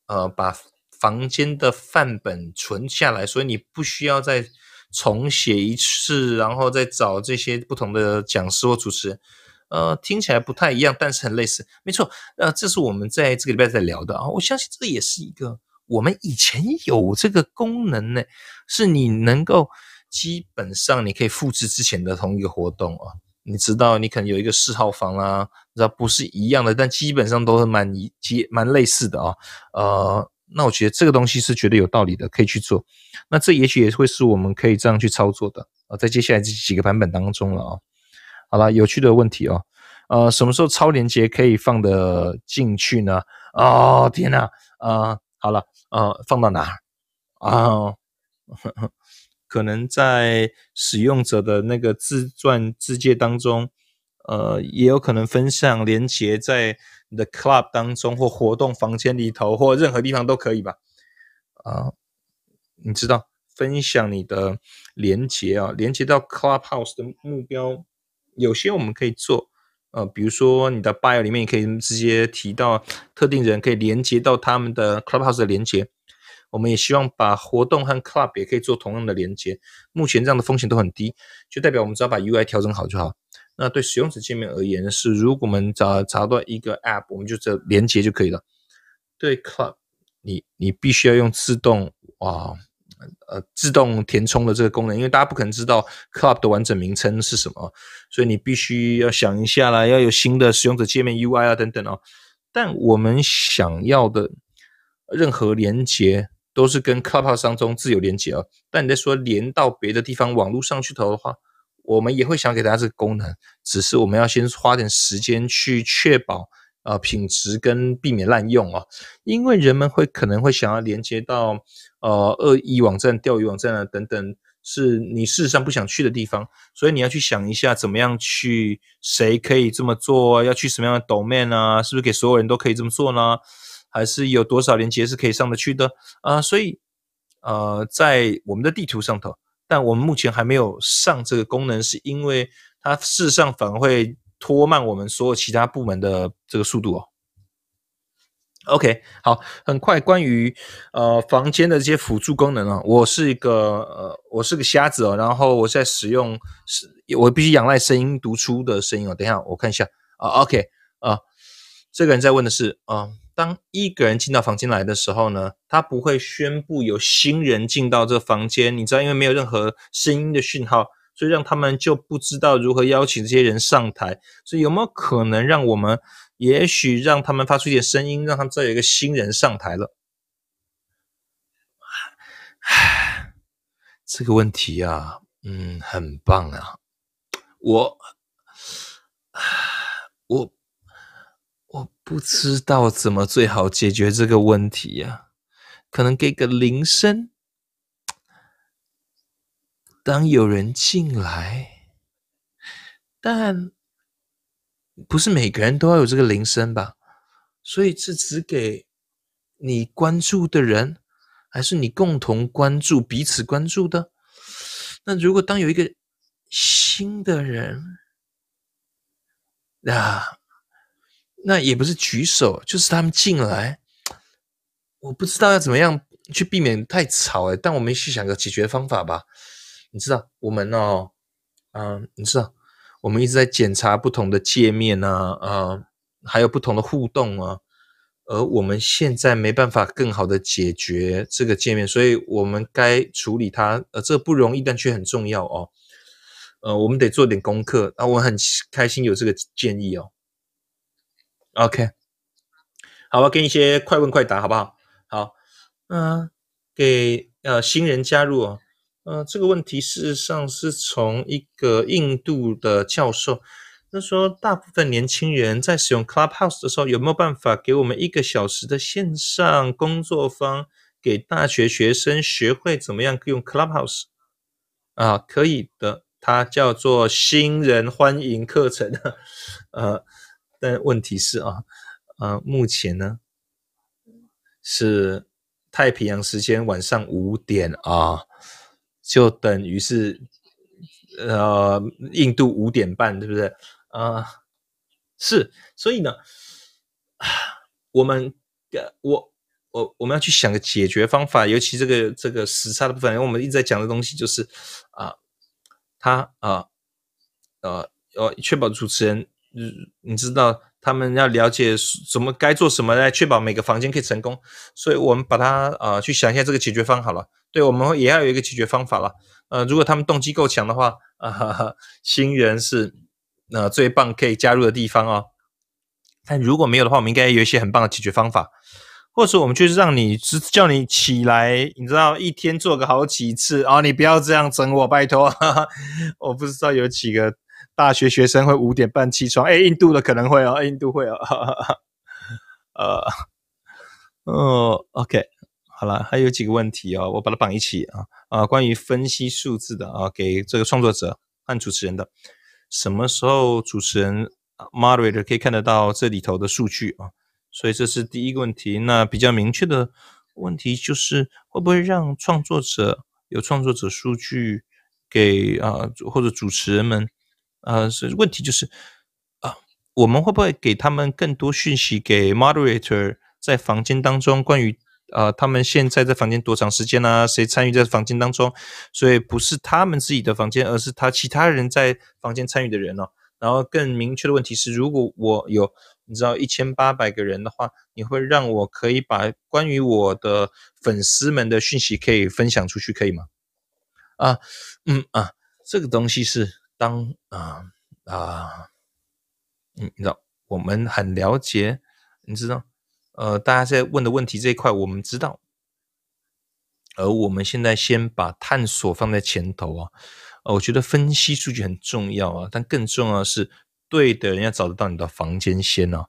呃把房间的范本存下来，所以你不需要再重写一次，然后再找这些不同的讲师或主持人，呃，听起来不太一样，但是很类似，没错，呃，这是我们在这个礼拜在聊的啊，我相信这也是一个。我们以前有这个功能呢，是你能够基本上你可以复制之前的同一个活动啊。你知道，你可能有一个四号房啦，知道不是一样的，但基本上都是蛮一接蛮类似的啊。呃，那我觉得这个东西是绝对有道理的，可以去做。那这也许也会是我们可以这样去操作的啊，在接下来这几个版本当中了啊。好了，有趣的问题哦，呃，什么时候超连接可以放得进去呢？哦，天哪，啊！好了，呃，放到哪啊？可能在使用者的那个自传自介当中，呃，也有可能分享连接在你的 club 当中或活动房间里头或任何地方都可以吧？啊，你知道分享你的连接啊，连接到 clubhouse 的目标，有些我们可以做。呃，比如说你的 bio 里面，你可以直接提到特定人，可以连接到他们的 clubhouse 的连接。我们也希望把活动和 club 也可以做同样的连接。目前这样的风险都很低，就代表我们只要把 UI 调整好就好。那对使用者界面而言是，如果我们找找到一个 app，我们就这连接就可以了。对 club，你你必须要用自动哇。呃，自动填充的这个功能，因为大家不可能知道 Club 的完整名称是什么，所以你必须要想一下啦，要有新的使用者界面 UI 啊等等哦。但我们想要的任何连接都是跟 Club 当中自由连接哦。但你在说连到别的地方网络上去投的话，我们也会想给大家这个功能，只是我们要先花点时间去确保。呃，品质跟避免滥用啊，因为人们会可能会想要连接到呃恶意网站、钓鱼网站啊等等，是你事实上不想去的地方，所以你要去想一下怎么样去，谁可以这么做，要去什么样的 domain 啊，是不是给所有人都可以这么做呢？还是有多少连接是可以上得去的啊？所以呃，在我们的地图上头，但我们目前还没有上这个功能，是因为它事实上反而会。拖慢我们所有其他部门的这个速度哦。OK，好，很快关于呃房间的这些辅助功能啊，我是一个呃我是个瞎子哦，然后我在使用是，我必须仰赖声音读出的声音哦。等一下我看一下啊，OK 啊，这个人在问的是啊，当一个人进到房间来的时候呢，他不会宣布有新人进到这房间。你知道，因为没有任何声音的讯号，所以让他们就不知道如何邀请这些人上台。所以有没有可能让我们，也许让他们发出一点声音，让他们知道有一个新人上台了？唉，这个问题啊，嗯，很棒啊，我，我。不知道怎么最好解决这个问题呀？可能给个铃声，当有人进来，但不是每个人都要有这个铃声吧？所以是只给你关注的人，还是你共同关注、彼此关注的？那如果当有一个新的人啊？那也不是举手，就是他们进来，我不知道要怎么样去避免太吵哎，但我们去想个解决方法吧。你知道，我们哦，嗯，你知道，我们一直在检查不同的界面呢，啊，还有不同的互动啊，而我们现在没办法更好的解决这个界面，所以我们该处理它，呃，这不容易，但却很重要哦。呃，我们得做点功课啊，我很开心有这个建议哦。OK，好，我给你一些快问快答，好不好？好，嗯，给呃新人加入哦，呃，这个问题事实上是从一个印度的教授，他说大部分年轻人在使用 Clubhouse 的时候，有没有办法给我们一个小时的线上工作坊，给大学学生学会怎么样用 Clubhouse？啊，可以的，它叫做新人欢迎课程，呃。但问题是啊，呃，目前呢是太平洋时间晚上五点啊，就等于是呃印度五点半，对不对？啊，是，所以呢，我们我我我们要去想个解决方法，尤其这个这个时差的部分，因为我们一直在讲的东西就是啊，他啊呃呃确保主持人。嗯，你知道他们要了解什么该做什么来确保每个房间可以成功，所以我们把它呃去想一下这个解决方好了。对，我们也要有一个解决方法了。呃，如果他们动机够强的话，啊，新人是呃最棒可以加入的地方哦。但如果没有的话，我们应该有一些很棒的解决方法，或者说我们就是让你只叫你起来，你知道一天做个好几次啊，你不要这样整我，拜托。我不知道有几个。大学学生会五点半起床，哎，印度的可能会哦，印度会哦，呃，哦，OK，好了，还有几个问题哦，我把它绑一起啊啊，关于分析数字的啊，给这个创作者和主持人的，什么时候主持人 moderator 可以看得到这里头的数据啊？所以这是第一个问题。那比较明确的问题就是，会不会让创作者有创作者数据给啊，或者主持人们？呃，是问题就是啊，我们会不会给他们更多讯息？给 moderator 在房间当中关于呃，他们现在在房间多长时间啊？谁参与在房间当中？所以不是他们自己的房间，而是他其他人在房间参与的人哦。然后更明确的问题是，如果我有你知道一千八百个人的话，你会让我可以把关于我的粉丝们的讯息可以分享出去，可以吗？啊，嗯啊，这个东西是。当啊啊，你知道我们很了解，你知道，呃，大家在问的问题这一块我们知道，而我们现在先把探索放在前头啊，呃，我觉得分析数据很重要啊，但更重要的是对的人要找得到你的房间先哦，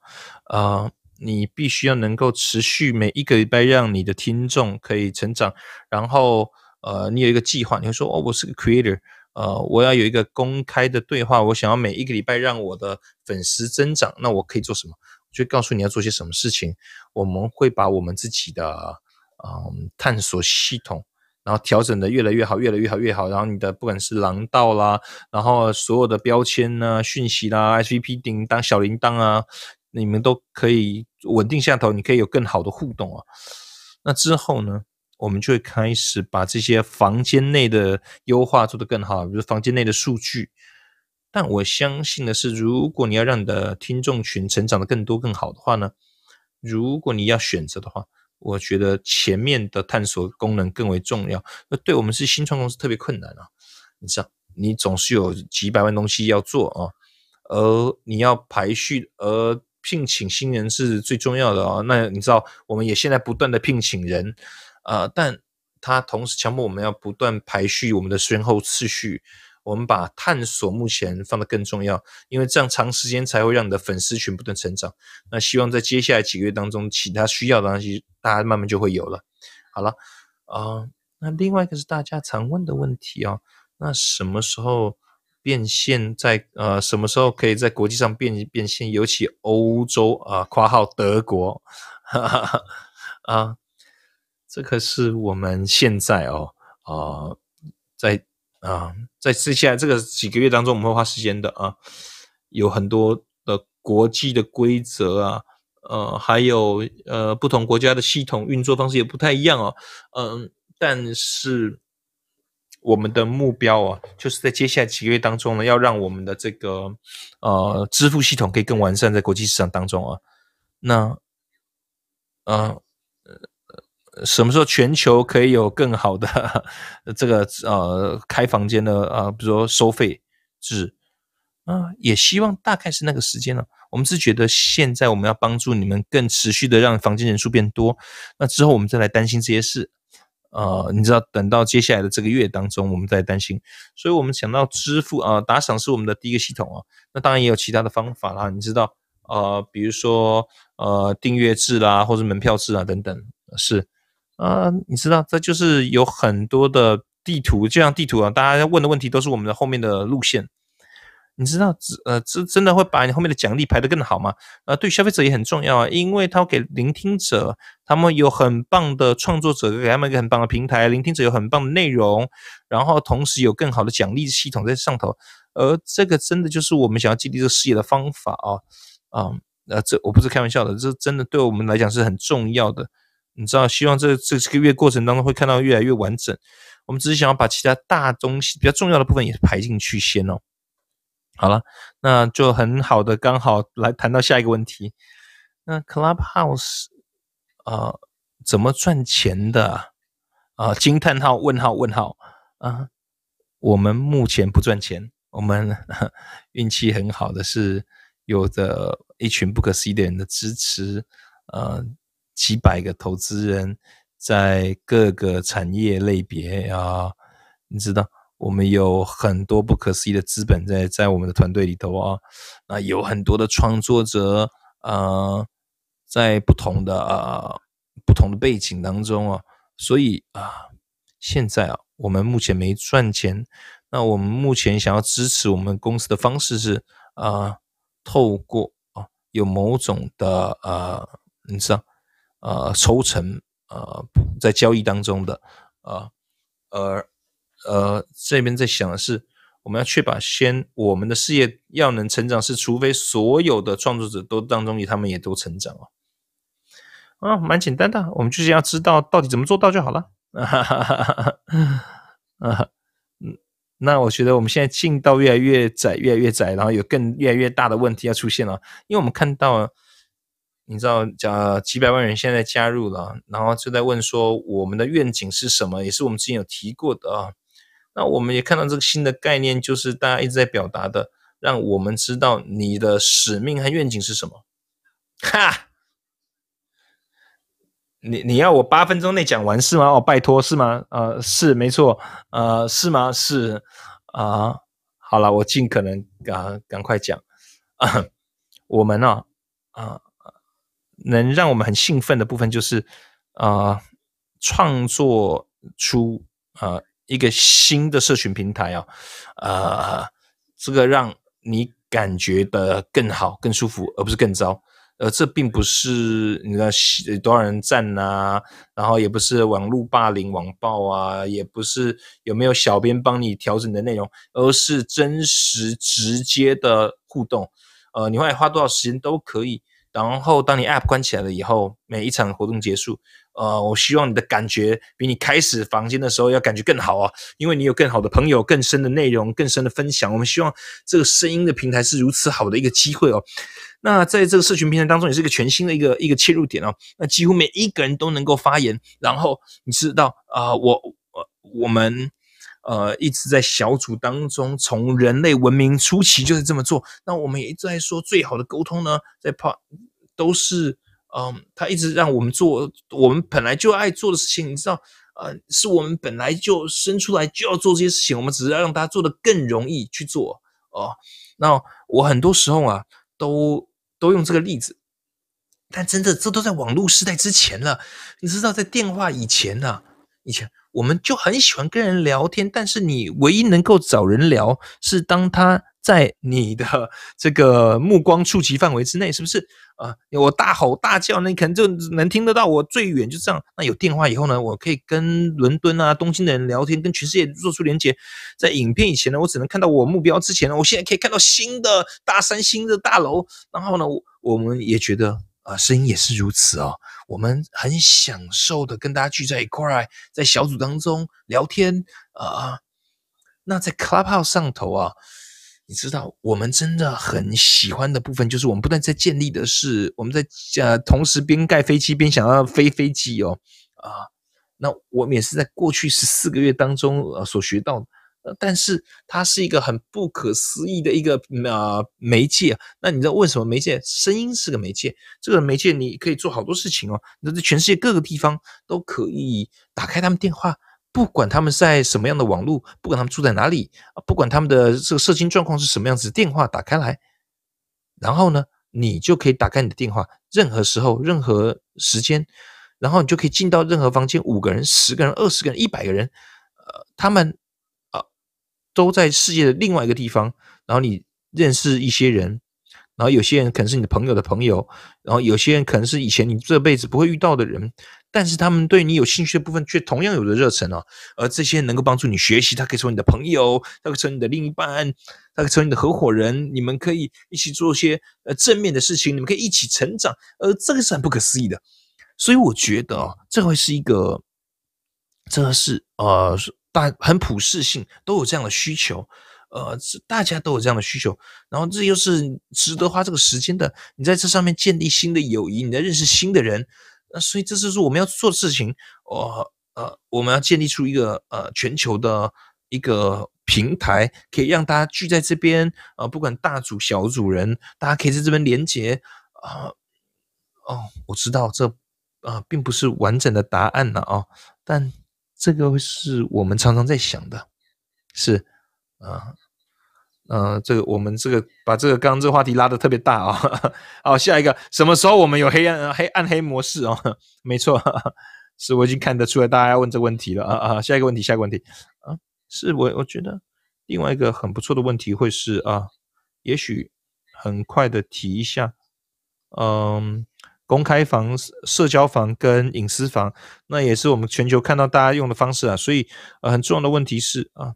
啊，你必须要能够持续每一个礼拜让你的听众可以成长，然后呃，你有一个计划，你会说哦，我是个 creator。呃，我要有一个公开的对话，我想要每一个礼拜让我的粉丝增长，那我可以做什么？我就告诉你要做些什么事情。我们会把我们自己的嗯探索系统，然后调整的越来越好，越来越好，越好。然后你的不管是廊道啦，然后所有的标签呢、讯息啦、SVP 叮当、小铃铛啊，你们都可以稳定下头，你可以有更好的互动啊。那之后呢？我们就会开始把这些房间内的优化做得更好，比如房间内的数据。但我相信的是，如果你要让你的听众群成长的更多更好的话呢，如果你要选择的话，我觉得前面的探索功能更为重要。那对我们是新创公司特别困难啊，你知道，你总是有几百万东西要做啊，而你要排序，而聘请新人是最重要的啊。那你知道，我们也现在不断的聘请人，呃，但它同时强迫我们要不断排序我们的先后次序。我们把探索目前放得更重要，因为这样长时间才会让你的粉丝群不断成长。那希望在接下来几个月当中，其他需要的东西，大家慢慢就会有了。好了，啊，那另外一个是大家常问的问题啊，那什么时候变现？在呃，什么时候可以在国际上变变现？尤其欧洲啊，括号德国，啊，这个是我们现在哦，啊，在。啊，在接下来这个几个月当中，我们会花时间的啊，有很多的国际的规则啊，呃，还有呃不同国家的系统运作方式也不太一样哦，嗯，但是我们的目标啊，就是在接下来几个月当中呢，要让我们的这个呃支付系统可以更完善在国际市场当中啊，那，呃。什么时候全球可以有更好的 这个呃开房间的啊，比如说收费制啊，也希望大概是那个时间了。我们是觉得现在我们要帮助你们更持续的让房间人数变多，那之后我们再来担心这些事。呃，你知道，等到接下来的这个月当中，我们再担心。所以我们想到支付啊，打赏是我们的第一个系统啊。那当然也有其他的方法啦，你知道，呃，比如说呃订阅制啦，或者门票制啊等等是。啊，你知道，这就是有很多的地图，就像地图啊，大家问的问题都是我们的后面的路线。你知道，呃，这真的会把你后面的奖励排得更好吗？呃，对消费者也很重要啊，因为他给聆听者，他们有很棒的创作者，给他们一个很棒的平台，聆听者有很棒的内容，然后同时有更好的奖励系统在上头。而这个真的就是我们想要激励这个事业的方法啊，啊，呃，这我不是开玩笑的，这真的对我们来讲是很重要的。你知道，希望这这个月过程当中会看到越来越完整。我们只是想要把其他大东西比较重要的部分也排进去先哦。好了，那就很好的刚好来谈到下一个问题。那 Clubhouse 啊，怎么赚钱的啊？惊叹号问号问号啊！我们目前不赚钱，我们 运气很好的是有着一群不可思议的人的支持，呃。几百个投资人，在各个产业类别啊，你知道，我们有很多不可思议的资本在在我们的团队里头啊，那有很多的创作者啊，在不同的啊不同的背景当中啊，所以啊，现在啊，我们目前没赚钱，那我们目前想要支持我们公司的方式是啊，透过啊有某种的呃，你知道。呃，抽成呃，在交易当中的呃，而呃这边在想的是，我们要确保先我们的事业要能成长，是除非所有的创作者都当中，他们也都成长哦。啊，蛮简单的，我们就是要知道到底怎么做到就好了。啊，嗯，那我觉得我们现在进到越来越窄，越来越窄，然后有更越来越大的问题要出现了，因为我们看到。你知道，讲几百万人现在加入了，然后就在问说我们的愿景是什么，也是我们之前有提过的啊。那我们也看到这个新的概念，就是大家一直在表达的，让我们知道你的使命和愿景是什么。哈，你你要我八分钟内讲完是吗？哦，拜托是吗？呃，是没错，呃，是吗？是啊，好了，我尽可能赶赶快讲。我们呢，啊。能让我们很兴奋的部分就是，啊，创作出啊一个新的社群平台啊，呃，这个让你感觉的更好、更舒服，而不是更糟。呃，这并不是你的多少人赞呐，然后也不是网络霸凌、网暴啊，也不是有没有小编帮你调整的内容，而是真实、直接的互动。呃，你会花多少时间都可以。然后，当你 App 关起来了以后，每一场活动结束，呃，我希望你的感觉比你开始房间的时候要感觉更好啊，因为你有更好的朋友、更深的内容、更深的分享。我们希望这个声音的平台是如此好的一个机会哦。那在这个社群平台当中，也是一个全新的一个一个切入点哦。那几乎每一个人都能够发言，然后你知道啊，我我我们呃一直在小组当中，从人类文明初期就是这么做。那我们也一直在说，最好的沟通呢，在怕都是。嗯，他一直让我们做我们本来就爱做的事情，你知道，呃，是我们本来就生出来就要做这些事情，我们只是要让他做的更容易去做哦。那我很多时候啊，都都用这个例子，但真的这都在网络时代之前了。你知道，在电话以前呢，以前我们就很喜欢跟人聊天，但是你唯一能够找人聊，是当他。在你的 这个目光触及范围之内，是不是啊？我大吼大叫，那可能就能听得到我最远，就这样。那有电话以后呢，我可以跟伦敦啊、东京的人聊天，跟全世界做出连接。在影片以前呢，我只能看到我目标之前呢，我现在可以看到新的大山、新的大楼。然后呢，我们也觉得啊，声音也是如此哦。我们很享受的跟大家聚在一块，在小组当中聊天啊。那在 Clubhouse 上头啊。你知道，我们真的很喜欢的部分，就是我们不断在建立的是，我们在呃同时边盖飞机边想要飞飞机哦啊，那我们也是在过去十四个月当中呃所学到，但是它是一个很不可思议的一个呃媒介。那你知道为什么媒介声音是个媒介？这个媒介你可以做好多事情哦，那在全世界各个地方都可以打开他们电话。不管他们在什么样的网络，不管他们住在哪里啊，不管他们的这个社经状况是什么样子，电话打开来，然后呢，你就可以打开你的电话，任何时候、任何时间，然后你就可以进到任何房间，五个人、十个人、二十个人、一百个人，呃，他们都在世界的另外一个地方，然后你认识一些人。然后有些人可能是你的朋友的朋友，然后有些人可能是以前你这辈子不会遇到的人，但是他们对你有兴趣的部分却同样有着热忱哦。而这些能够帮助你学习，他可以成为你的朋友，他可以成为你的另一半，他可以成为你的合伙人，你们可以一起做一些呃正面的事情，你们可以一起成长，而这个是很不可思议的。所以我觉得啊，这会是一个，这是呃大很普世性都有这样的需求。呃，大家都有这样的需求，然后这又是值得花这个时间的。你在这上面建立新的友谊，你在认识新的人，那所以这就是我们要做的事情。呃呃，我们要建立出一个呃全球的一个平台，可以让大家聚在这边啊，不管大组小组人，大家可以在这边连接啊。哦，我知道这啊并不是完整的答案了啊，但这个是我们常常在想的，是啊。嗯，这个我们这个把这个刚刚这个话题拉的特别大啊，好，下一个什么时候我们有黑暗黑暗黑模式哦？没错，是我已经看得出来大家要问这个问题了啊啊，下一个问题，下一个问题啊，是我我觉得另外一个很不错的问题会是啊，也许很快的提一下，嗯，公开房、社交房跟隐私房，那也是我们全球看到大家用的方式啊，所以呃，很重要的问题是啊。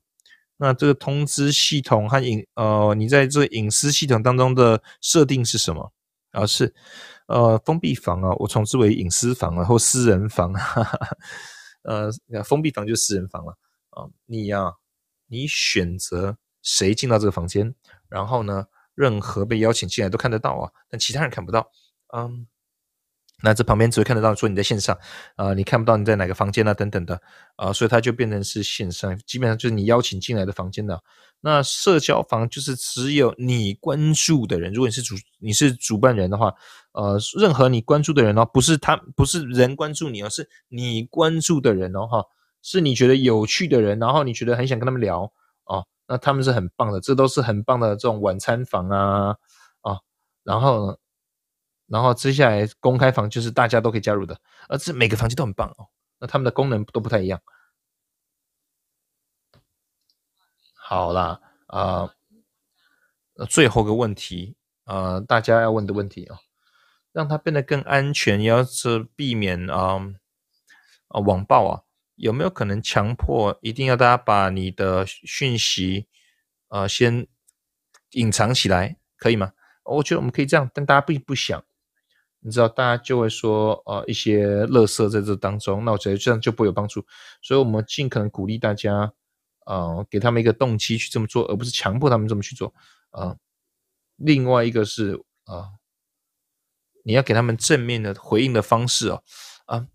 那这个通知系统和隐呃，你在这隐私系统当中的设定是什么？啊，是呃封闭房啊，我称之为隐私房啊，或私人房。呃，封闭房就私人房了啊。你呀，你选择谁进到这个房间，然后呢，任何被邀请进来都看得到啊，但其他人看不到。嗯。那这旁边只会看得到说你在线上，啊，你看不到你在哪个房间啊等等的，啊，所以它就变成是线上，基本上就是你邀请进来的房间的。那社交房就是只有你关注的人，如果你是主你是主办人的话，呃，任何你关注的人哦，不是他不是人关注你哦，是你关注的人哦，哈，是你觉得有趣的人，然后你觉得很想跟他们聊哦，那他们是很棒的，这都是很棒的这种晚餐房啊，啊，然后。然后接下来公开房就是大家都可以加入的，而这每个房间都很棒哦。那他们的功能都不太一样。好啦，啊，最后个问题，呃，大家要问的问题啊，让它变得更安全，要是避免啊啊网暴啊，有没有可能强迫一定要大家把你的讯息啊先隐藏起来，可以吗？我觉得我们可以这样，但大家并不想。你知道大家就会说呃一些乐色在这当中，那我觉得这样就不会有帮助，所以我们尽可能鼓励大家，呃，给他们一个动机去这么做，而不是强迫他们这么去做，呃，另外一个是呃，你要给他们正面的回应的方式哦，啊。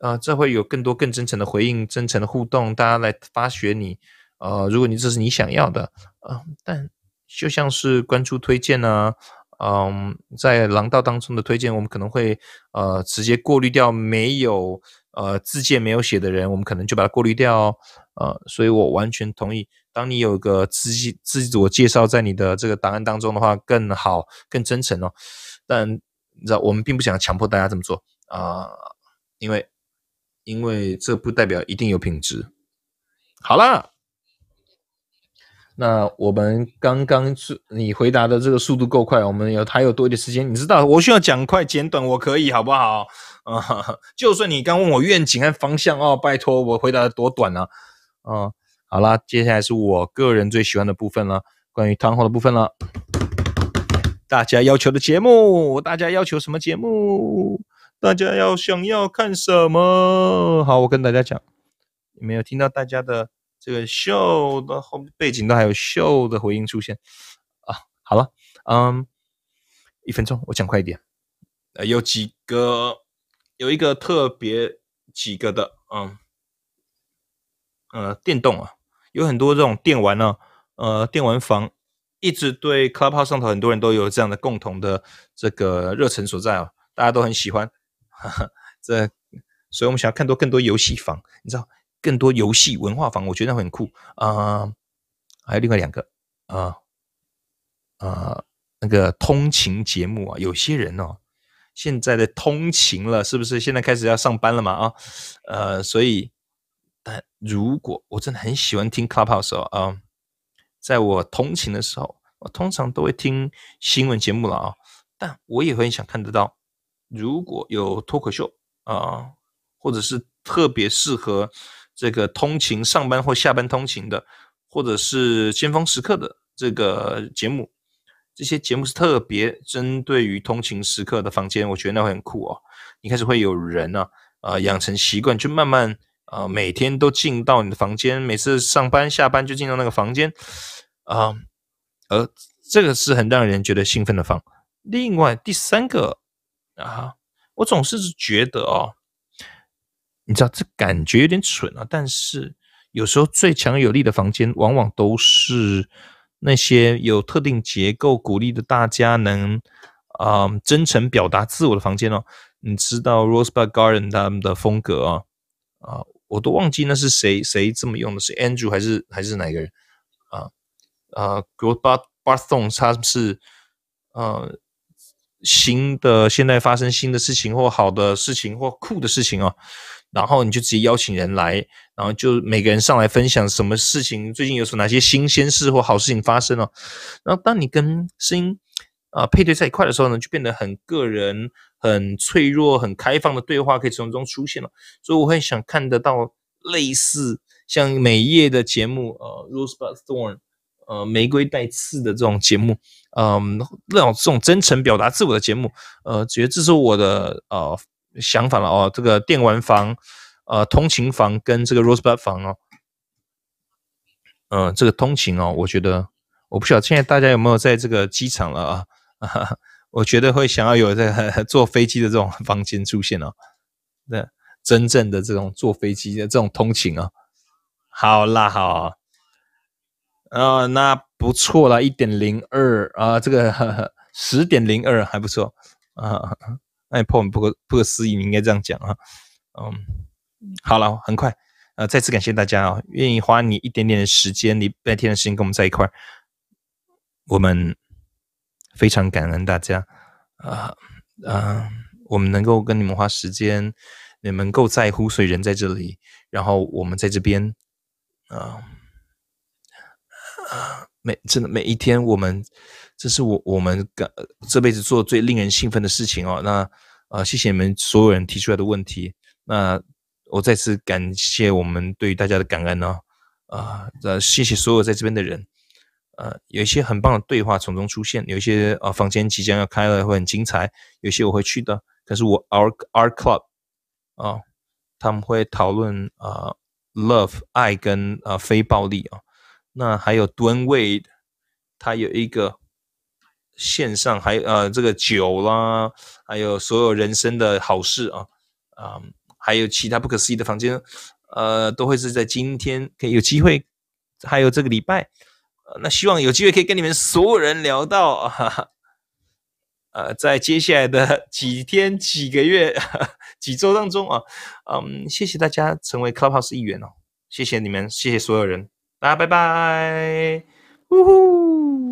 啊，这会有更多更真诚的回应，真诚的互动，大家来发掘你。呃，如果你这是你想要的，啊，但就像是关注推荐呢，嗯，在廊道当中的推荐，我们可能会呃直接过滤掉没有呃自荐没有写的人，我们可能就把它过滤掉。呃，所以我完全同意，当你有个自己自我介绍在你的这个档案当中的话，更好更真诚哦。但你知道，我们并不想强迫大家这么做啊，因为。因为这不代表一定有品质。好了，那我们刚刚是你回答的这个速度够快，我们有还有多一点时间。你知道我需要讲快简短，我可以好不好？啊，就算你刚问我愿景和方向哦，拜托我回答的多短呢？嗯，好啦，接下来是我个人最喜欢的部分了，关于汤后的部分了。大家要求的节目，大家要求什么节目？大家要想要看什么？好，我跟大家讲，有没有听到大家的这个秀的后背景都还有秀的回音出现啊？好了，嗯，一分钟，我讲快一点。呃，有几个，有一个特别几个的，嗯，呃，电动啊，有很多这种电玩呢，呃，电玩房一直对 Clubhouse 上头很多人都有这样的共同的这个热忱所在啊，大家都很喜欢。这，所以我们想要看多更多游戏房，你知道，更多游戏文化房，我觉得很酷啊。还有另外两个啊啊，那个通勤节目啊，有些人哦，现在的通勤了，是不是？现在开始要上班了嘛啊？呃，所以，但如果我真的很喜欢听 Clubhouse 啊，在我通勤的时候，我通常都会听新闻节目了啊，但我也很想看得到。如果有脱口秀啊，或者是特别适合这个通勤上班或下班通勤的，或者是尖峰时刻的这个节目，这些节目是特别针对于通勤时刻的房间，我觉得那会很酷哦。一开始会有人呢，呃，养成习惯，就慢慢呃，每天都进到你的房间，每次上班下班就进到那个房间啊，而这个是很让人觉得兴奋的房。另外第三个。啊，我总是觉得哦，你知道这感觉有点蠢啊，但是有时候最强有力的房间，往往都是那些有特定结构，鼓励的大家能啊真诚表达自我的房间哦。你知道 Rosebud Garden 他们的风格啊啊，我都忘记那是谁谁这么用的，是 Andrew 还是还是哪个人啊啊？Rosebud Barthon 他是呃。新的现在发生新的事情或好的事情或酷的事情哦，然后你就直接邀请人来，然后就每个人上来分享什么事情，最近有什哪些新鲜事或好事情发生哦。然后当你跟声音啊配对在一块的时候呢，就变得很个人、很脆弱、很开放的对话可以从中出现了。所以我会想看得到类似像每夜的节目，呃，Rosebud Thorn。呃，玫瑰带刺的这种节目，嗯，那种这种真诚表达自我的节目，呃，觉得这是我的呃想法了哦。这个电玩房、呃，通勤房跟这个 Rosebud 房哦，嗯，这个通勤哦，我觉得我不晓得现在大家有没有在这个机场了啊？我觉得会想要有在坐飞机的这种房间出现哦。那真正的这种坐飞机的这种通勤啊，好啦，好。啊，那不错了，一点零二啊，这个 十点零二还不错啊。那破不可不可思议，你应该这样讲啊。嗯，好了，很快，呃，再次感谢大家啊，愿意花你一点点的时间，你半天的时间跟我们在一块儿，我们非常感恩大家啊啊，我们能够跟你们花时间，你们够在乎，所以人在这里，然后我们在这边啊。啊，每真的每一天，我们这是我我们感这辈子做最令人兴奋的事情哦。那啊，谢谢你们所有人提出来的问题。那我再次感谢我们对于大家的感恩哦。啊，呃，谢谢所有在这边的人。呃，有一些很棒的对话从中出现，有一些呃房间即将要开了，会很精彩，有些我会去的。可是我 Our Art Club 啊，他们会讨论啊 Love 爱跟呃非暴力啊。那还有 Dwayne Wade，他有一个线上还呃这个酒啦，还有所有人生的好事啊啊，还有其他不可思议的房间，呃，都会是在今天可以有机会，还有这个礼拜。那希望有机会可以跟你们所有人聊到啊，呃，在接下来的 几天、几个月、几周当中啊，嗯，谢谢大家成为 Clubhouse 一员哦，谢谢你们，谢谢所有人，大家拜拜，呜呼。